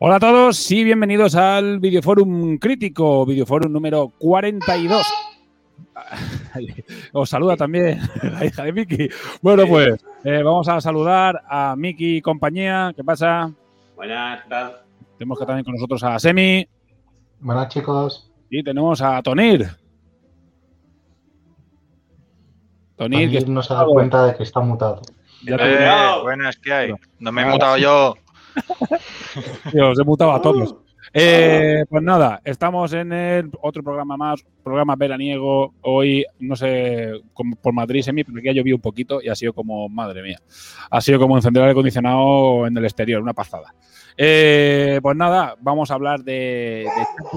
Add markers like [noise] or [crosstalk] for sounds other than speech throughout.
Hola a todos y bienvenidos al Videoforum Crítico, Videoforum número 42. [laughs] Os saluda también [laughs] la hija de Miki. Bueno, pues eh, vamos a saludar a Miki y compañía. ¿Qué pasa? Buenas, ¿qué tal? Tenemos que también con nosotros a Semi Buenas, chicos. y tenemos a Tonir. Tonir, que no se ha dado cuenta de que está mutado. ya te- Eh, buenas, ¿qué hay? No me he mutado yo. Tío, os he mutado a todos. Eh, pues nada, estamos en el otro programa más, programa veraniego. Hoy, no sé, por Madrid, semi, pero aquí ha llovido un poquito y ha sido como, madre mía, ha sido como encender el aire acondicionado en el exterior, una pasada. Eh, pues nada, vamos a hablar de,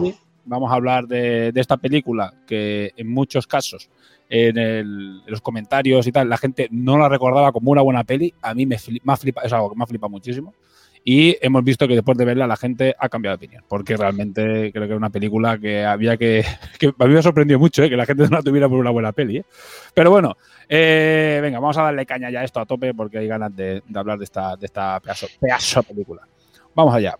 de vamos a hablar de, de esta película que en muchos casos en, el- en los comentarios y tal, la gente no la recordaba como una buena peli. A mí me, fli- me ha flipado, es algo que me ha flipado muchísimo. Y hemos visto que después de verla la gente ha cambiado de opinión, porque realmente creo que era una película que había que... [laughs] que a mí me ha sorprendido mucho ¿eh? que la gente no la tuviera por una buena peli. ¿eh? Pero bueno, eh, venga, vamos a darle caña ya a esto a tope porque hay ganas de, de hablar de esta, de esta pedazo, pedazo película. Vamos allá.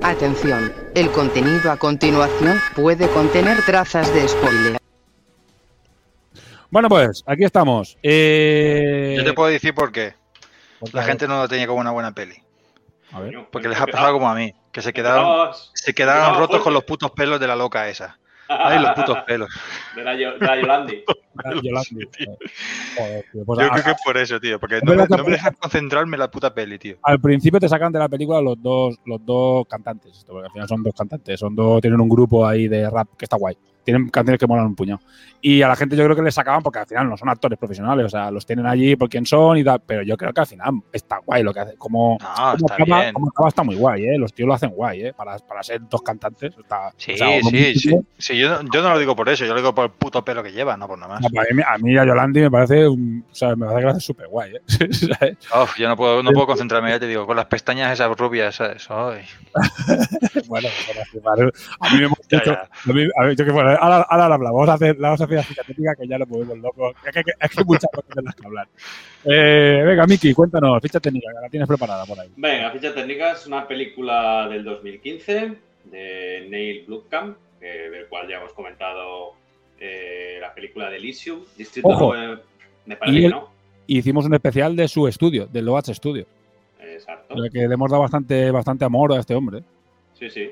Atención, el contenido a continuación puede contener trazas de spoiler. Bueno, pues aquí estamos. Eh, Yo te puedo decir por qué. La gente no lo tenía como una buena peli. A ver. Porque les ha pasado como a mí. Que se quedaron, Empezamos- se quedaron empezamos rotos con fuerte. los putos pelos de la loca esa. [laughs] Ay, los putos pelos. De la, Yo- de la Yolandi. [laughs] Yolandi. Joder, tío, pues Yo a- creo que es por eso, tío. Porque no no me dejan concentrarme en la puta peli, tío. al principio te sacan de la película los dos, los dos cantantes, porque al final son dos cantantes, son dos, tienen un grupo ahí de rap que está guay. Tienen canciones que molan un puñado. Y a la gente yo creo que les sacaban porque al final no son actores profesionales, o sea, los tienen allí por quién son y tal, pero yo creo que al final está guay lo que hace. Como, No, como está acaba, bien. como acaba está muy guay, ¿eh? Los tíos lo hacen guay, ¿eh? Para, para ser dos cantantes. Está, Sí, o sea, uno sí, sí. Sí, yo, no- yo no lo digo por eso, yo lo digo por el puto pelo que lleva, no por nada más. No, pues a, mí, a mí a Yolandi me parece, un- o sea, me parece que lo hace súper guay, ¿eh? [laughs] ¿Sabes? Uf, yo no puedo, no puedo concentrarme, ya te digo, con las pestañas esas rubias, ¿sabes? Ay. [laughs] bueno, a mí me [laughs] hemos dicho- ya. a mí- a ver, yo que bueno, ahora, ahora lo hablamos. Vamos a hacer, vamos a hacer la ficha técnica que ya lo movemos locos. Es que, es hay muchas cosas de las que hablar. Eh, venga, Miki, cuéntanos, ficha técnica, que la tienes preparada por ahí. Venga, ficha técnica es una película del 2015 de Neil Blomkamp, del cual ya hemos comentado eh, la película de Elysium. Distrito Ojo. 9, me parece Y que no. Hicimos un especial de su estudio, del Loach Studio, Exacto. que le hemos dado bastante, bastante amor a este hombre. Sí, sí.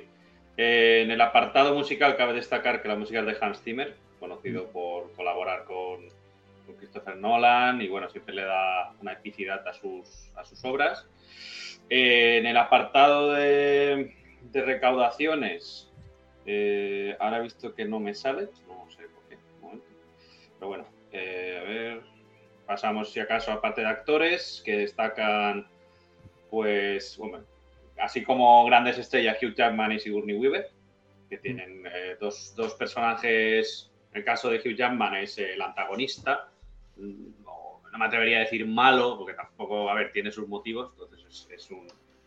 Eh, en el apartado musical cabe destacar que la música es de Hans Zimmer, Mm. conocido por colaborar con, con Christopher Nolan y bueno, siempre le da una epicidad a sus, a sus obras. Eh, en el apartado de, de recaudaciones, eh, ahora he visto que no me sale, no sé por qué, un momento. Pero bueno, a ver, pasamos si acaso a parte de actores que destacan, pues, bueno, así como grandes estrellas Hugh Jackman y Sigourney Weaver, que tienen eh, dos, dos personajes. El caso de Hugh Jackman es el antagonista, mm, no me atrevería a decir malo, porque tampoco, a ver, tiene sus motivos, entonces es, es un,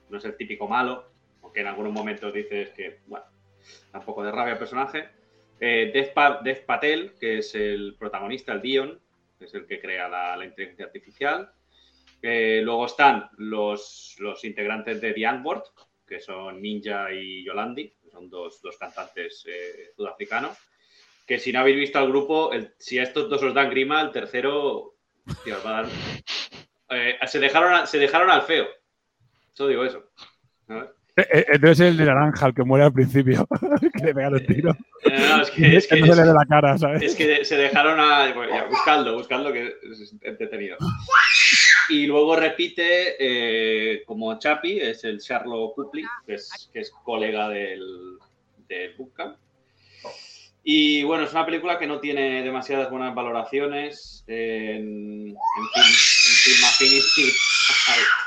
no es el típico malo, aunque en algunos momentos dices que, bueno, da un poco de rabia al personaje. Eh, Dev, Pa- Dev Patel, que es el protagonista, el Dion, que es el que crea la, la inteligencia artificial. Eh, luego están los, los integrantes de The Antwoord, que son Ninja y Yolandi, que son dos, dos cantantes eh, sudafricanos. Que si no habéis visto al grupo, el- si a estos dos os dan grima, el tercero hostia, os va a dar. Eh, se, dejaron, se dejaron al feo. Solo digo eso. Eh, Entonces el de naranja, el que muere al principio, [laughs] que le pegan el tiro. No, es que, es [laughs] que, no se le ve la cara, ¿sabes? es que se dejaron a. Bueno, ya, buscadlo, buscadlo, que es entretenido. [laughs] Y luego repite eh, como Chapi, es el Sherlock Copley, que es, colega del, del Bootcamp. Y bueno, es una película que no tiene demasiadas buenas valoraciones en, Film,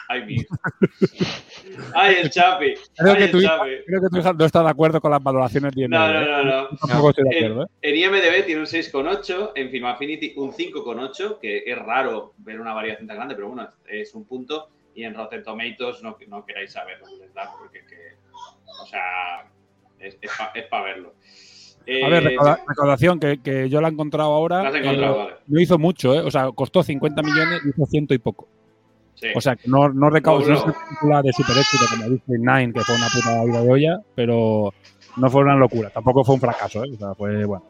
en Film [laughs] ay, el Chapi. Creo ay, que, el tu hija, Chapi. creo que tu hija no está de acuerdo con las valoraciones de IMDb, No, no, ¿eh? no, no. Estoy de En, acuerdo, ¿eh? en IMDB tiene un 6,8, en Film Affinity un 5,8, que es raro ver una variación tan grande, pero bueno, es un punto. Y en Rotten Tomatoes no, no queráis saber lo que les da, porque que, o sea, es, para verlo. A ver, Eh, recauda- recaudación, que, que yo la he encontrado ahora. La has encontrado, eh, vale. No hizo mucho, ¿eh? O sea, costó 50 millones y hizo ciento y poco. Sí. O sea, que no, no recaudó. No, No, una película de super éxito como District 9, que fue una puta vida de olla, pero no fue una locura. Tampoco fue un fracaso, ¿eh? O sea, fue bueno.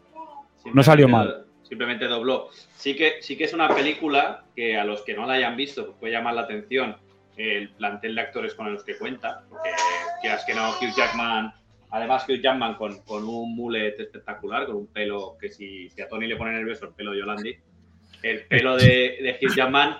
No salió mal. Simplemente dobló. Sí que, sí que es una película que a los que no la hayan visto pues puede llamar la atención el plantel de actores con los que cuenta. Porque quieras que no, Hugh Jackman, además Hugh Jackman con, con un mullet espectacular, con un pelo que si, si a Tony le pone nervioso el pelo de Yolandi, el pelo de, de Hugh Jackman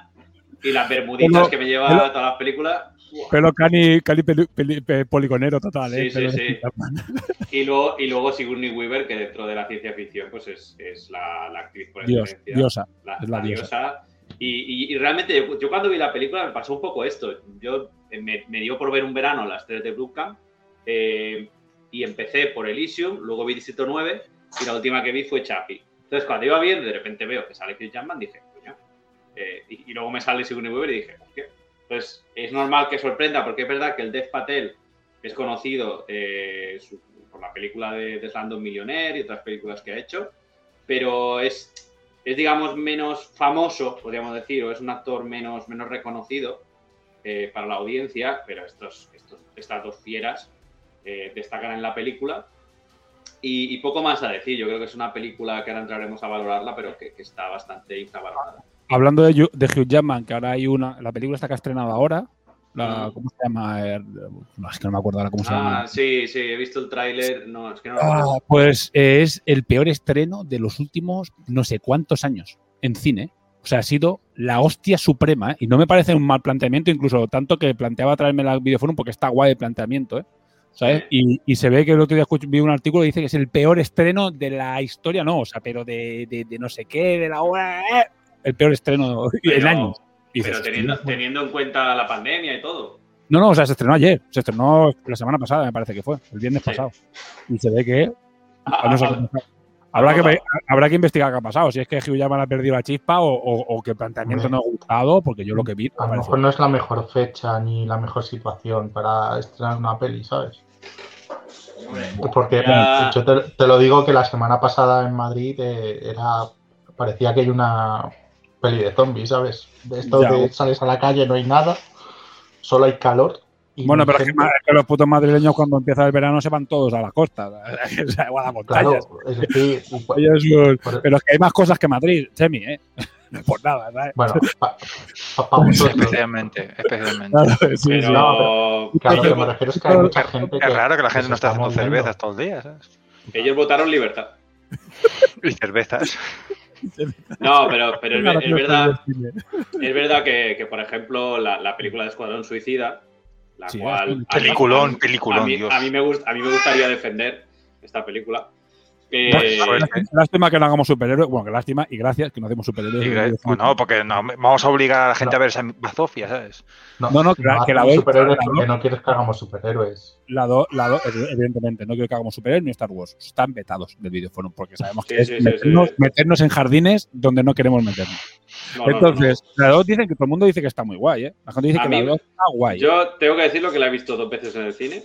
y las bermuditas Pelo- que me lleva pelo- a todas las películas. Pelo cani, cani peli- peli- pe- poligonero total, ¿eh? Sí, sí, sí. [laughs] Y luego, y luego Sigourney Weaver, que dentro de la ciencia ficción pues es, es la, la actriz por Dios, excelencia. diosa. la, es la la diosa. diosa. Y, y- y realmente yo, yo cuando vi la película me pasó un poco esto. Yo eh, me, me dio por ver un verano las tres de Bootcamp eh, y empecé por Elysium, luego vi Distrito 9 y la última que vi fue Chappie. Entonces cuando iba bien, de repente veo que sale Chris Jackman, dije, coño. Eh, y, y luego me sale Sigourney Weaver y dije, hostia. Entonces es normal que sorprenda porque es verdad que el Dev Patel es conocido eh, su- por la película de, de Slumdog Millionaire y otras películas que ha hecho, pero es, es digamos, menos famoso, podríamos decir, o es un actor menos, menos reconocido eh, para la audiencia, pero estos, estos, estas dos fieras eh, destacan en la película. Y, y poco más a decir, yo creo que es una película que ahora entraremos a valorarla, pero que, que está bastante infravalorada. Hablando de, de Hugh Jackman, que ahora hay una. La película está que ha estrenado ahora. La, Mm. ¿Cómo se llama? Eh, no, es que no me acuerdo ahora cómo se llama. Ah, sí, sí, he visto el tráiler, no, es que no Ah, pues eh, es el peor estreno de los últimos no sé cuántos años en cine. O sea, ha sido la hostia suprema. ¿eh? Y no me parece un mal planteamiento, incluso tanto que planteaba traerme la videoforum porque está guay el planteamiento. ¿eh? ¿Sabes? Y, y se ve que el otro día escuché- vi un artículo que dice que es el peor estreno de la historia, no, o sea, pero de, de- de no sé qué, de la hora. El peor estreno años. Y Pero dices, teniendo, en cuenta la pandemia y todo. No, no, o sea, se estrenó ayer. Se estrenó la semana pasada, me parece que fue, el viernes Sí. pasado. Y se ve que. Ah, no sé ah, pasado. Habrá que, ah, habrá que investigar qué ha pasado. Si es que Hugh Jackman ha perdido la chispa o, o- o que el planteamiento no ha gustado, porque yo lo que vi. A lo mejor no es la mejor fecha ni la mejor situación para estrenar una peli, ¿sabes? Porque Ya. yo te, te lo digo que la semana pasada en Madrid eh, era parecía que hay una peli de zombies, ¿sabes? De esto Ya. de sales a la calle, no hay nada, solo hay calor. y Bueno, pero es que, gente. ma- es que los putos madrileños cuando empieza el verano se van todos a la costa, [laughs] o a las Claro, montañas. es decir, [laughs] y pa- Ellos son- por- pero es que hay más cosas que Madrid, Chemi, ¿eh? [laughs] No por nada, ¿sabes? bueno, para vosotros. Especialmente, especialmente. Claro, sí, sí. Pero, No, Que a lo que me refiero es que hay mucha gente que. Es raro que la gente no esté está haciendo cervezas todo el día, ¿sabes? ellos votaron libertad. Y cervezas. No, pero, pero es, [laughs] verdad, es verdad que, que, por ejemplo, la, la película de Escuadrón Suicida, la Sí, cual. Peliculón, a mí- peliculón, a mí, Dios. A mí, me gust- a mí me gustaría defender esta película. Eh, Lástima que no hagamos superhéroes. Bueno, que lástima y gracias que no hacemos superhéroes. y gra- bueno, porque no, vamos a obligar a la gente a ver esa bazofia, ¿sabes? No, No, no, que la- que la hacemos ve- superhéroes la- porque no quieres que hagamos superhéroes. La 2, la do, evidentemente, no quiero que hagamos superhéroes ni Star Wars. Están vetados del videoforum porque sabemos que Sí, es sí, meternos, sí. meternos en jardines donde no queremos meternos. no, no, no, Entonces, la 2 dicen que todo el mundo dice que está muy guay, ¿eh? La gente dice A que mí- la 2 está guay. Yo tengo que decirlo que la he visto dos veces en el cine.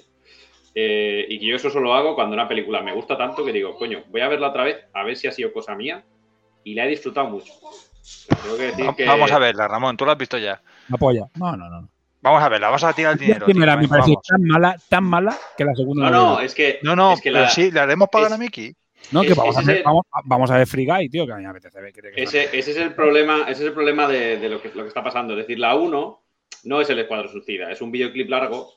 Eh, y que yo eso solo hago cuando una película me gusta tanto que digo, coño, voy a verla otra vez a ver si ha sido cosa mía. Y la he disfrutado mucho. Tengo que decir Va- que. Vamos a verla, Ramón, tú la has visto ya. La polla. No, no, no. Vamos a verla, vamos a tirar el dinero. tío, me pareció tan mala, tan mala que la segunda No, la no, es que. No, no, es que pero la- sí, le haremos pagar es- a Mickey. No, que es- vamos a, ver, el- vamos, vamos a ver Free Guy, tío, que a mí me apetece ver. que- Ese, ese es el problema, ese es el problema de, de lo, que, lo que está pasando. Es decir, la 1 no es el Escuadrón Suicida, es un videoclip largo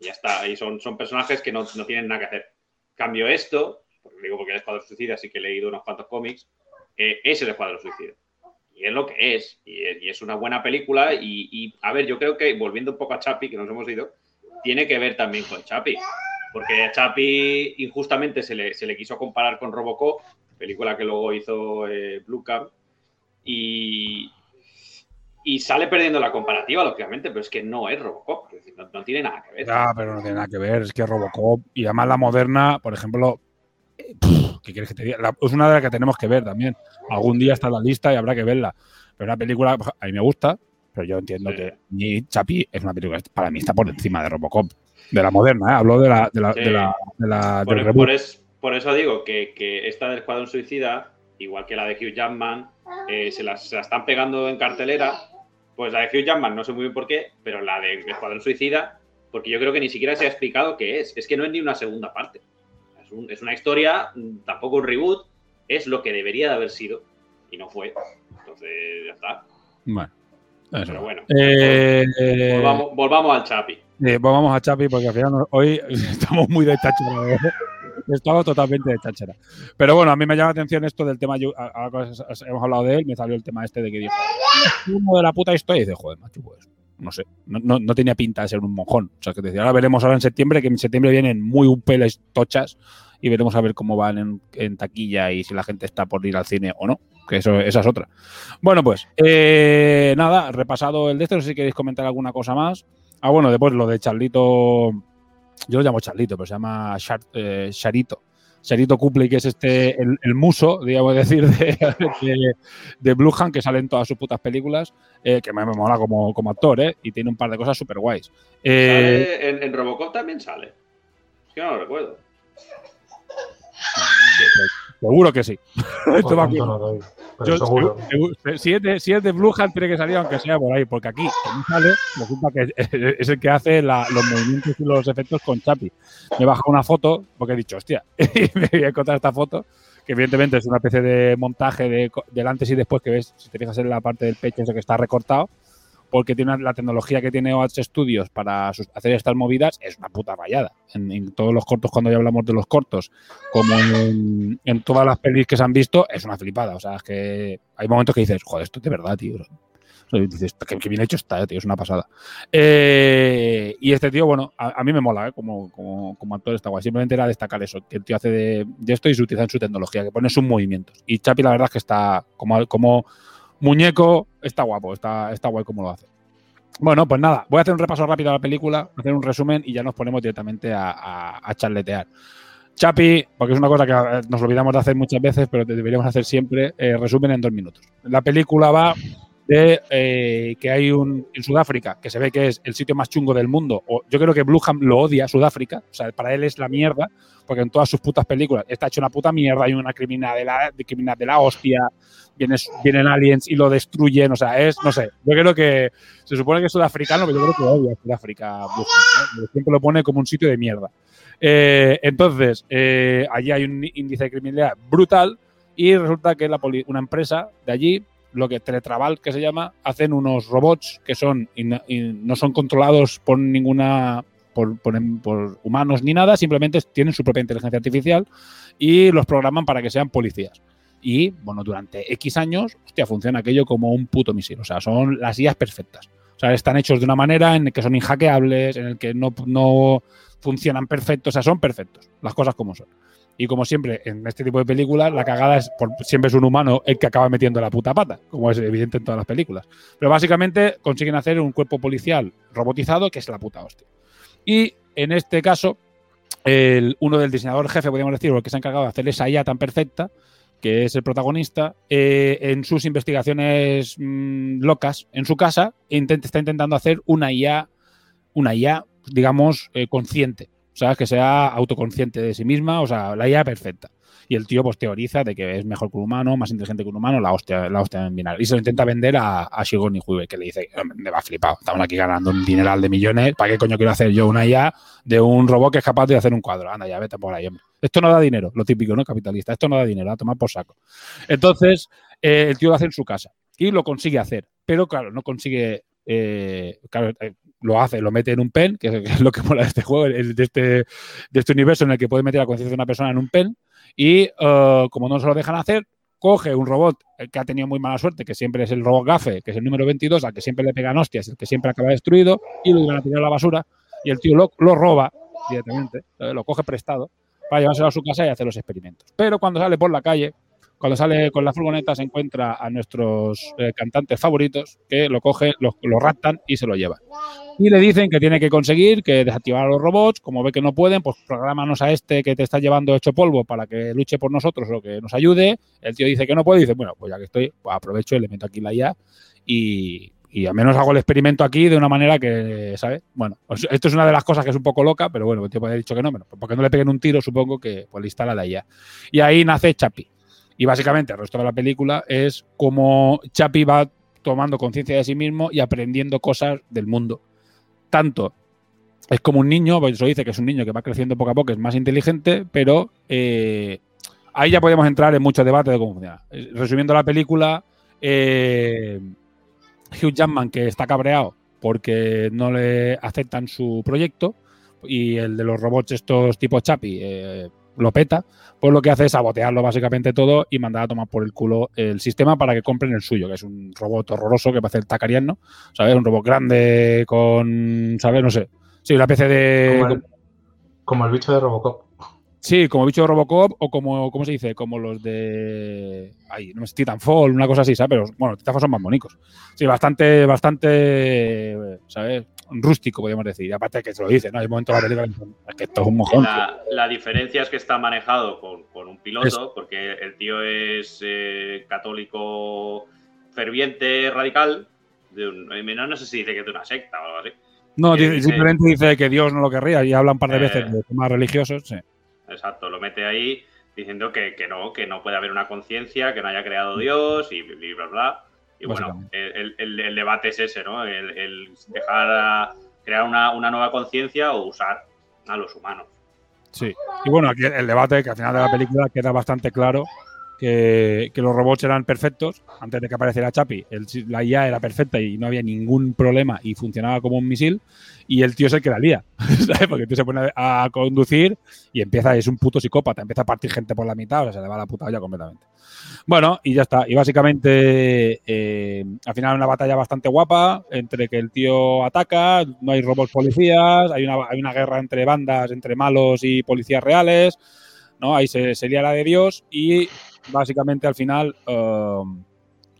ya está. Y son, son personajes que no, no tienen nada que hacer. Cambio esto, porque digo porque el Escuadrón Suicida sí que he leído unos cuantos cómics, eh, es el Escuadrón Suicida. Y es lo que es. Y, es- una buena película. Y, a ver, yo creo que volviendo un poco a Chapi, que nos hemos ido, tiene que ver también con Chapi. Porque a Chapi injustamente se le, se le quiso comparar con Robocop, película que luego hizo eh, Blue Cam, y, y sale perdiendo la comparativa, lógicamente, pero es que no es Robocop, es decir, no, no tiene nada que ver. Ya, pero no tiene nada que ver. Es que Robocop y además la moderna, por ejemplo, eh, pff, ¿qué quieres que te diga? La- es una de las que tenemos que ver también. Algún día está en la lista y habrá que verla. Pero una película, a mí me gusta, pero yo entiendo que ni Chapi es una película para mí está por encima de Robocop. De la moderna, ¿eh? hablo de la, de la, Sí. de la, de la- Por, del por reboot. es- por eso digo que, que esta del Escuadrón Suicida, igual que la de Hugh Jackman, eh, se, las, se la están pegando en cartelera. Pues la de Hugh Jackman no sé muy bien por qué, pero la de Escuadrón Suicida, porque yo creo que ni siquiera se ha explicado qué es. Es que no es ni una segunda parte. Es, un- es una historia, tampoco un reboot, es lo que debería de haber sido y no fue. Entonces, ya está. Bueno, eso. Pero bueno, Eh, volvamos, volvamos al Chapi. Eh, pues vamos a Chapi porque al final hoy [laughs] estamos muy de Estamos totalmente de cháchara. Pero bueno, a mí me llama la atención esto del tema. yo- a- has- hemos hablado de él, me salió el tema este de que dijo uno de la puta historia y dice, joder, macho, pues no sé, no, no- no tenía pinta de ser un mojón. O sea, que decía, ahora veremos ahora en septiembre, que en septiembre vienen muy upeles tochas y veremos a ver cómo van en, en taquilla y si la gente está por ir al cine o no. Que eso, esa es otra. Bueno, pues eh, nada, repasado el de este, no sé si queréis comentar alguna cosa más. Ah, bueno, después lo de Charlito, yo lo llamo Charlito, pero se llama Char- eh, Charito. Charito Cupley, que es este el, el muso, digamos decir, de, de, de que sale en todas sus putas películas, eh, que me, me mola como, como actor, ¿eh? Y tiene un par de cosas súper guays. Eh, en, en Robocop también sale. Es que no lo recuerdo. Seguro que sí. Esto no Yo- seguro. seguro- si, es de, si es de Blue Hand, tiene que salir aunque sea por ahí, porque aquí, como sale, resulta que [laughs] es, el que hace la- los movimientos y los efectos con Chapi. Me he bajado una foto, porque he dicho, hostia, [laughs] y me voy a encontrar esta foto, que evidentemente es una especie de montaje de, del antes y después que ves, si te fijas en la parte del pecho, eso que está recortado, porque tiene la tecnología que tiene OH Studios para hacer estas movidas es una puta rayada. En, todos los cortos, cuando ya hablamos de los cortos, como en, todas las pelis que se han visto, es una flipada. O sea, es que hay momentos que dices, joder, esto es de verdad, tío. Dices, qué, bien hecho está, eh, tío, es una pasada. Eh, y este tío, bueno, a, mí me mola, ¿eh? como, como, como actor está guay. Simplemente era destacar eso, que el tío hace de, esto y se utiliza en su tecnología, que pone sus movimientos. Y Chapi, la verdad es que está como muñeco, está guapo, está, está guay como lo hace. Bueno, pues nada, voy a hacer un repaso rápido a la película, hacer un resumen y ya nos ponemos directamente a, a- charletear. Chapi, porque es una cosa que eh, nos olvidamos de hacer muchas veces, pero deberíamos hacer siempre, eh, resumen en dos minutos. La película va de eh, que hay un en Sudáfrica, que se ve que es el sitio más chungo del mundo, o yo creo que Bluham lo odia, Sudáfrica, o sea, para él es la mierda, porque en todas sus putas películas está hecho una puta mierda, hay una criminal de la, de la hostia, vienen, vienen aliens y lo destruyen, o sea, es, no sé, yo creo que se supone que es sudafricano, pero yo creo que odia Sudáfrica, Bluham, ¿no? siempre lo pone como un sitio de mierda. Eh, entonces, eh, allí hay un índice de criminalidad brutal y resulta que la una empresa de allí, lo que Teletraval que se llama, hacen unos robots que son in- no son controlados por ninguna por, humanos ni nada, simplemente tienen su propia inteligencia artificial y los programan para que sean policías. Y bueno, durante X años, hostia, funciona aquello como un puto misil. O sea, son las IAs perfectas. O sea, están hechos de una manera en que son inhackeables, en el que no, no funcionan perfectos, o sea, son perfectos, las cosas como son. Y como siempre, en este tipo de películas, la cagada es, por, siempre es un humano el que acaba metiendo la puta pata, como es evidente en todas las películas. Pero básicamente consiguen hacer un cuerpo policial robotizado que es la puta hostia. Y en este caso, el, uno del diseñador jefe, podríamos decir, o el que se ha encargado de hacer esa IA tan perfecta, que es el protagonista, eh, en sus investigaciones mm, locas en su casa, intent- está intentando hacer una IA, una IA, digamos, eh, consciente. O sea, que sea autoconsciente de sí misma, o sea, la IA perfecta. Y el tío pues teoriza de que es mejor que un humano, más inteligente que un humano, la hostia, la hostia en binary. Y se lo intenta vender a, a Sigourney Weaver, que le dice, "Hombre, me va flipado, estamos aquí ganando un dineral de millones, ¿para qué coño quiero hacer yo una IA de un robot que es capaz de hacer un cuadro? Anda, ya vete por ahí, hombre. Esto no da dinero, lo típico, ¿no? Capitalista, esto no da dinero, a tomar por saco. Entonces, eh, el tío lo hace en su casa y lo consigue hacer, pero claro, no consigue, eh, claro, eh, lo hace, lo mete en un pen, que es- [laughs] lo que mola de este juego, de este, de este universo en el que puede meter la conciencia de una persona en un pen. Y eh, como no se lo dejan hacer, coge un robot eh, que ha tenido muy mala suerte, que siempre es el robot gafe, que es el número 22, al que siempre le pegan hostias, el que siempre acaba destruido, y lo iban a tirar a la basura. Y el tío lo, lo roba directamente, ¿sabes? lo coge prestado para llevárselo a su casa y hacer los experimentos. Pero cuando sale por la calle, cuando sale con la furgoneta, se encuentra a nuestros eh, cantantes favoritos que lo cogen, lo, lo raptan y se lo llevan. Y le dicen que tiene que conseguir que desactivar a los robots, como ve que no pueden, pues programanos a este que te está llevando hecho polvo para que luche por nosotros o que nos ayude. El tío dice que no puede y dice, bueno, pues ya que estoy, pues aprovecho y le meto aquí la IA y, al menos hago el experimento aquí de una manera que, ¿sabes? Bueno, pues esto es una de las cosas que es un poco loca, pero bueno, el tío puede haber dicho que no, pero porque no le peguen un tiro, supongo que pues le instala la IA. Y ahí nace Chapi. Y básicamente el resto de la película es como Chapi va tomando conciencia de sí mismo y aprendiendo cosas del mundo. Tanto es como un niño, pues eso dice que es un niño que va creciendo poco a poco, es más inteligente, pero eh, ahí ya podemos entrar en mucho debate de cómo funciona. Eh, Resumiendo la película, eh, Hugh Jackman que está cabreado porque no le aceptan su proyecto y el de los robots estos tipo Chapi lo peta, pues lo que hace es sabotearlo básicamente todo y mandar a tomar por el culo el sistema para que compren el suyo, que es un robot horroroso que parece el Tacariano, ¿sabes? Un robot grande con, ¿sabes? No sé. Sí, una especie de... Como el, como el bicho de Robocop. Sí, como bicho de Robocop o como, ¿cómo se dice? Como los de. Ay, no sé, Titanfall, una cosa así, ¿sabes? Pero bueno, Titanfall son más monicos. Sí, bastante, bastante, ¿sabes? Rústico, podríamos decir. Y aparte que se lo dice, ¿no? Hay momentos de la película que dicen, es que esto es un mojón. La, la diferencia es que está manejado con, con un piloto, porque el tío es eh, católico ferviente, radical. De un, eh, no, no sé si dice que es de una secta o algo así. No, dice- simplemente dice que Dios no lo querría y habla un par de Eh. veces de temas religiosos. Sí. Exacto, lo mete ahí diciendo que, que no, que no puede haber una conciencia, que no haya creado Dios y, bla, bla, bla. Y bueno, el, el- el debate es ese, ¿no? El, el dejar a- crear una, una nueva conciencia o usar a los humanos. Sí. Y bueno, aquí el debate, que al final de la película queda bastante claro que, que los robots eran perfectos antes de que apareciera Chapi. El- la IA era perfecta y no había ningún problema y funcionaba como un misil. Y el tío es el que la lía, [laughs] ¿sabes? Porque el tío se pone a conducir y empieza, es un puto psicópata, empieza a partir gente por la mitad, o sea, se le va la puta olla completamente. Bueno, y ya está. Y básicamente, eh, al final, una batalla bastante guapa entre que el tío ataca, no hay robots policías, hay una, hay una guerra entre bandas, entre malos y policías reales, ¿no? Ahí se, se lía la de Dios y básicamente al final, eh,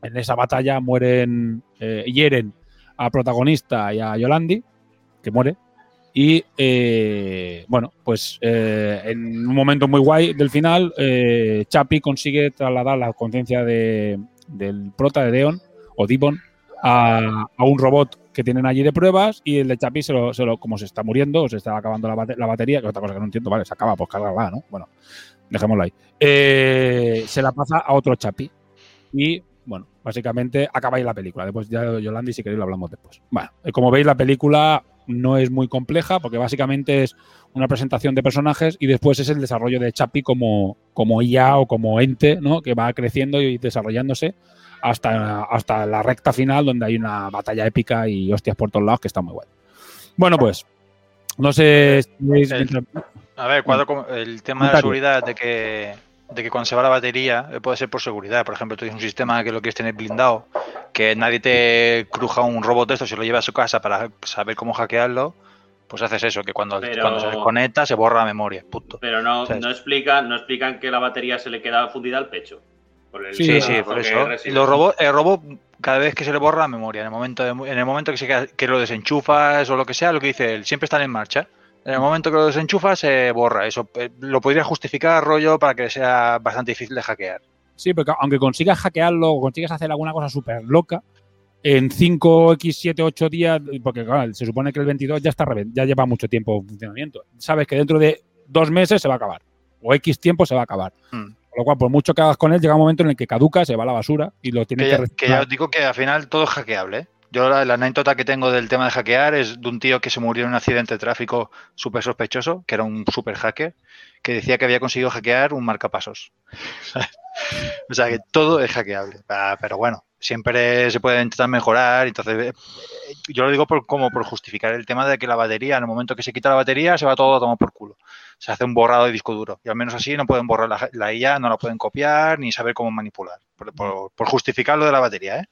en esa batalla mueren, eh, hieren a protagonista y a Yolandi, que muere. Y eh, bueno, pues eh, en un momento muy guay del final, eh, Chapi consigue trasladar la conciencia de, del prota de Deon o Dibon a, a un robot que tienen allí de pruebas y el de Chapi se lo, como se está muriendo se está acabando la, la batería, que es otra cosa que no entiendo, vale, se acaba, pues cárgala, ¿no? Bueno, dejémoslo ahí. Eh, se la pasa a otro Chapi y bueno, básicamente acaba ahí la película. Después ya Yolandi, si queréis lo hablamos después. Bueno, eh, como veis la película no es muy compleja porque básicamente es una presentación de personajes y después es el desarrollo de Chapi como, como IA o como ente, ¿no? Que va creciendo y desarrollándose hasta, hasta la recta final donde hay una batalla épica y hostias por todos lados que está muy guay. Bueno, pues, no sé si A ver, cuadro con el tema de la seguridad, de que, de que cuando se va la batería, eh, puede ser por seguridad. Por ejemplo, tú tienes un sistema que lo quieres tener blindado, que nadie te cruja un robot de esto, se lo lleva a su casa para saber cómo hackearlo, pues haces eso, que cuando, Pero- cuando se desconecta se borra la memoria. Punto. Pero no, ¿Sabes? no, explican, no explican que la batería se le queda fundida al pecho. Por el Sí, sí, por eso. Los robots, el robot, cada vez que se le borra la memoria, en el momento, de- en el momento que, se queda- que lo desenchufas o lo que sea, lo que dice él, siempre están en marcha. En el momento que lo desenchufas, se borra. Eso eh, lo podría justificar, rollo, para que sea bastante difícil de hackear. Sí, porque aunque consigas hackearlo o consigas hacer alguna cosa súper loca, en 5, X, 7, 8 días, porque claro, se supone que el 22 ya está ya lleva mucho tiempo en funcionamiento. Sabes que dentro de dos meses se va a acabar. O X tiempo se va a acabar. Hmm. Con lo cual, por mucho que hagas con él, llega un momento en el que caduca, se va a la basura y lo tienes Que que, ya, que reciclar. ya os digo que al final todo es hackeable. ¿eh? Yo la, anécdota que tengo del tema de hackear es de un tío que se murió en un accidente de tráfico súper sospechoso, que era un super hacker, que decía que había conseguido hackear un marcapasos. [laughs] o sea que todo es hackeable. Ah, Pero bueno, siempre se puede intentar mejorar. Entonces, eh, yo lo digo por, como por justificar el tema de que la batería, en el momento que se quita la batería, se va todo a tomar por culo. Se hace un borrado de disco duro. Y al menos así no pueden borrar la, la IA, no la pueden copiar ni saber cómo manipular. Por- por justificar lo de la batería, ¿eh?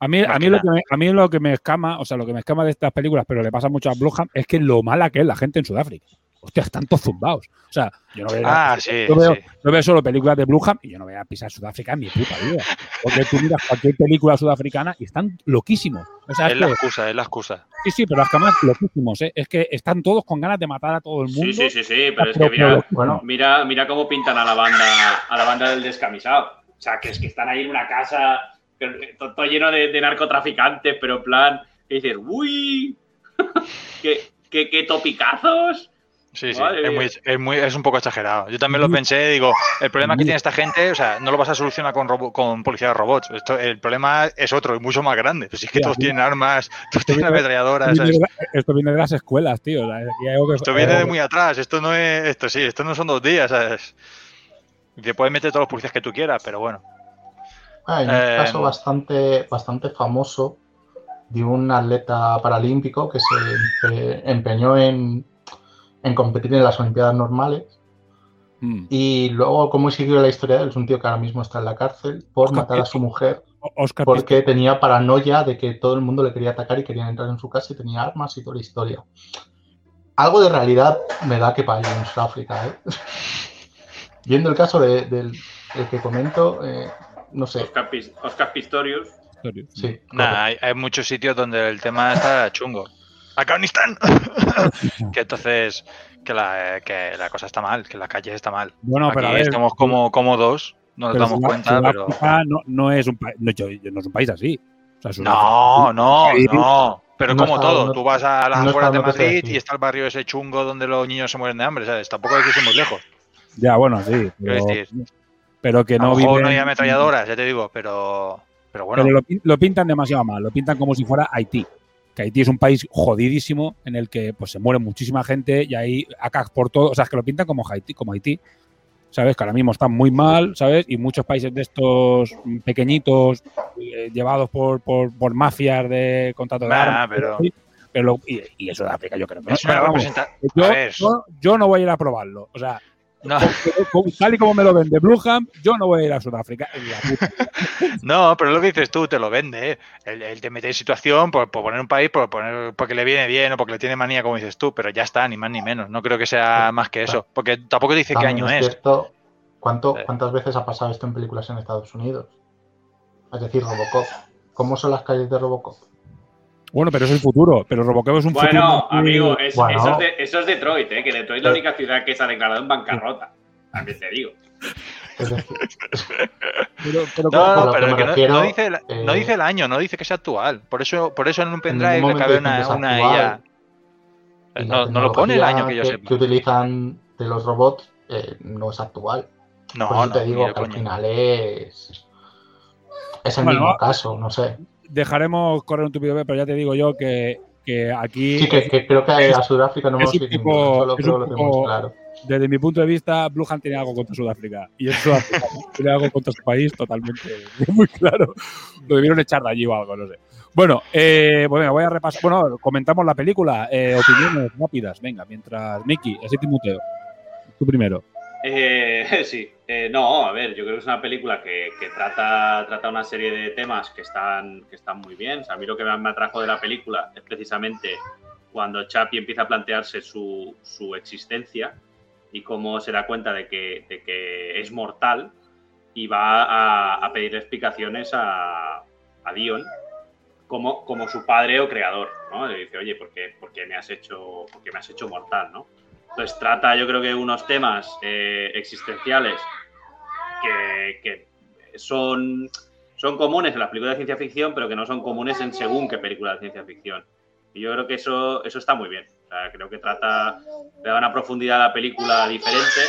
A mí, a, mí lo que me, a mí lo que me escama, o sea, lo que me escama de estas películas, pero le pasa mucho a Blumham, es que lo mala que es la gente en Sudáfrica. Hostia, están todos zumbados. O sea, yo no veo, Ah, sí, yo veo, sí. yo veo solo películas de Blumham y yo no voy a pisar Sudáfrica en mi puta vida. Porque tú miras cualquier película sudafricana y están loquísimos. O sea, es Es la que- excusa, es la excusa. sí, sí, pero que además loquísimos, ¿eh? Es que están todos con ganas de matar a todo el mundo. Sí, sí, sí, sí, pero es que mira, pero- mira, mira cómo pintan a la banda, a la banda del descamisado. O sea, que es que están ahí en una casa todo, todo lleno de, de narcotraficantes, pero en plan, que dices, uy, qué, qué, qué topicazos. Sí, sí, es, muy, es, muy- es un poco exagerado. Yo también lo pensé, digo, el problema que tiene esta gente, o sea, no lo vas a solucionar con, robo- con policía de robots. Esto, el problema es otro, y mucho más grande. Pues es que todos tienen armas, todos tienen ametralladoras. Esto viene, de, esto viene de las escuelas, tío. O sea, aquí hay algo que- Esto viene de muy atrás, esto no es, esto sí, esto no son dos días, ¿sabes? Y te puedes meter todos los policías que tú quieras, pero bueno. Hay un Eh, caso bastante, bastante famoso de un atleta paralímpico que se empe- empeñó en, en competir en las Olimpiadas normales Mm. y luego cómo siguió la historia de él es un tío que ahora mismo está en la cárcel por Oscar matar a su mujer Oscar porque tenía paranoia de que todo el mundo le quería atacar y querían entrar en su casa y tenía armas y toda la historia. Algo de realidad me da que para en Sudáfrica, ¿eh? [laughs] Viendo el caso de- del, del que comento, eh, no sé. Oscar, Pis- Oscar Pistorius. Sí, Nada, hay, hay muchos sitios donde el tema está chungo. [laughs] ¡Afganistán! [laughs] que entonces, que la, que la cosa está mal, que la calle está mal. Bueno, pero Aquí a ver, estamos como cómodos, no nos damos cuenta, pero... No, no es un país, no, yo- yo- no es un país así. O sea, Sudáfrica- No, no, no. Pero No como está- todo, no- tú vas a las no afueras de Madrid y está el barrio ese chungo donde los niños se mueren de hambre, ¿sabes? Tampoco hay que irse muy lejos. Ya, bueno, sí. Quiero Pero, decir, pero que a no viven. no hay ametralladoras, ya te digo, pero, pero bueno. Pero lo, lo pintan demasiado mal. Lo pintan como si fuera Haití. Que Haití es un país jodidísimo en el que pues, se muere muchísima gente y hay ACAC por todo. O sea, es que lo pintan como Haití, como Haití. ¿Sabes? Que ahora mismo están muy mal, ¿sabes? Y muchos países de estos pequeñitos, eh, llevados por, por, por mafias de contrato de Nah, armas. pero- pero lo- y, y eso de África yo creo que representa- yo, yo, yo no voy a ir a probarlo. O sea, No. tal y como me lo vende Blueham, yo no voy a ir a Sudáfrica. en la puta vida. [laughs] No, pero lo que dices tú, te lo vende. ¿eh? Él, él te mete en situación por, por poner un país, por poner, porque le viene bien o porque le tiene manía, como dices tú, pero ya está, ni más ni menos. No creo que sea más que eso. Porque tampoco te dice qué año es cierto, ¿cuánto. ¿cuántas veces ha pasado esto en películas en Estados Unidos? Es decir, Robocop. ¿Cómo son las calles de Robocop? Bueno, pero es el futuro. Pero Robocop es un Bueno, futuro. muy- amigo, es- Bueno. eso, es de- eso es Detroit, ¿eh? que Detroit es la única ciudad que se ha declarado en bancarrota. También te digo. Pero- pero No, pero que dice el, no dice el año, no dice que sea actual. Por eso, por eso en un en pendrive le cabe una, una IA. No, no lo pone el año que yo sepa. que utilizan de los robots eh, no es actual. No, Por eso no, te digo que al final es. Es el Bueno, mismo caso, no sé. Dejaremos correr un tupido pero ya te digo yo que, que aquí. Sí, que, que creo que a Sudáfrica no hemos poco- solo creo lo tenemos claro. Desde mi punto de vista, Bluhan tiene algo contra Sudáfrica. Y es Sudáfrica. [laughs] tiene algo contra su país totalmente [laughs] muy claro. Lo debieron echar de allí o algo, no sé. Bueno, eh, pues venga, voy a repasar. Bueno, comentamos la película. Eh, opiniones rápidas. Venga, mientras. Miki, ese Timoteo. Tú primero. Eh, [laughs] sí, Eh, no, a ver, yo creo que es una película que, trata, una serie de temas que están, muy bien. O a mí lo que me atrajo de la película es precisamente cuando Chapi empieza a plantearse su, existencia y cómo se da cuenta de que, de es mortal y va a, pedir explicaciones a, Dion como, su padre o creador, ¿no? Le dice, oye, ¿por qué, por qué me, has hecho, por qué me has hecho mortal, no? Entonces trata, yo creo que unos temas eh, existenciales que, son, son comunes en las películas de ciencia ficción, pero que no son comunes en según qué película de ciencia ficción. Y yo creo que eso, eso está muy bien. O sea, creo que trata, le da una profundidad a la película diferente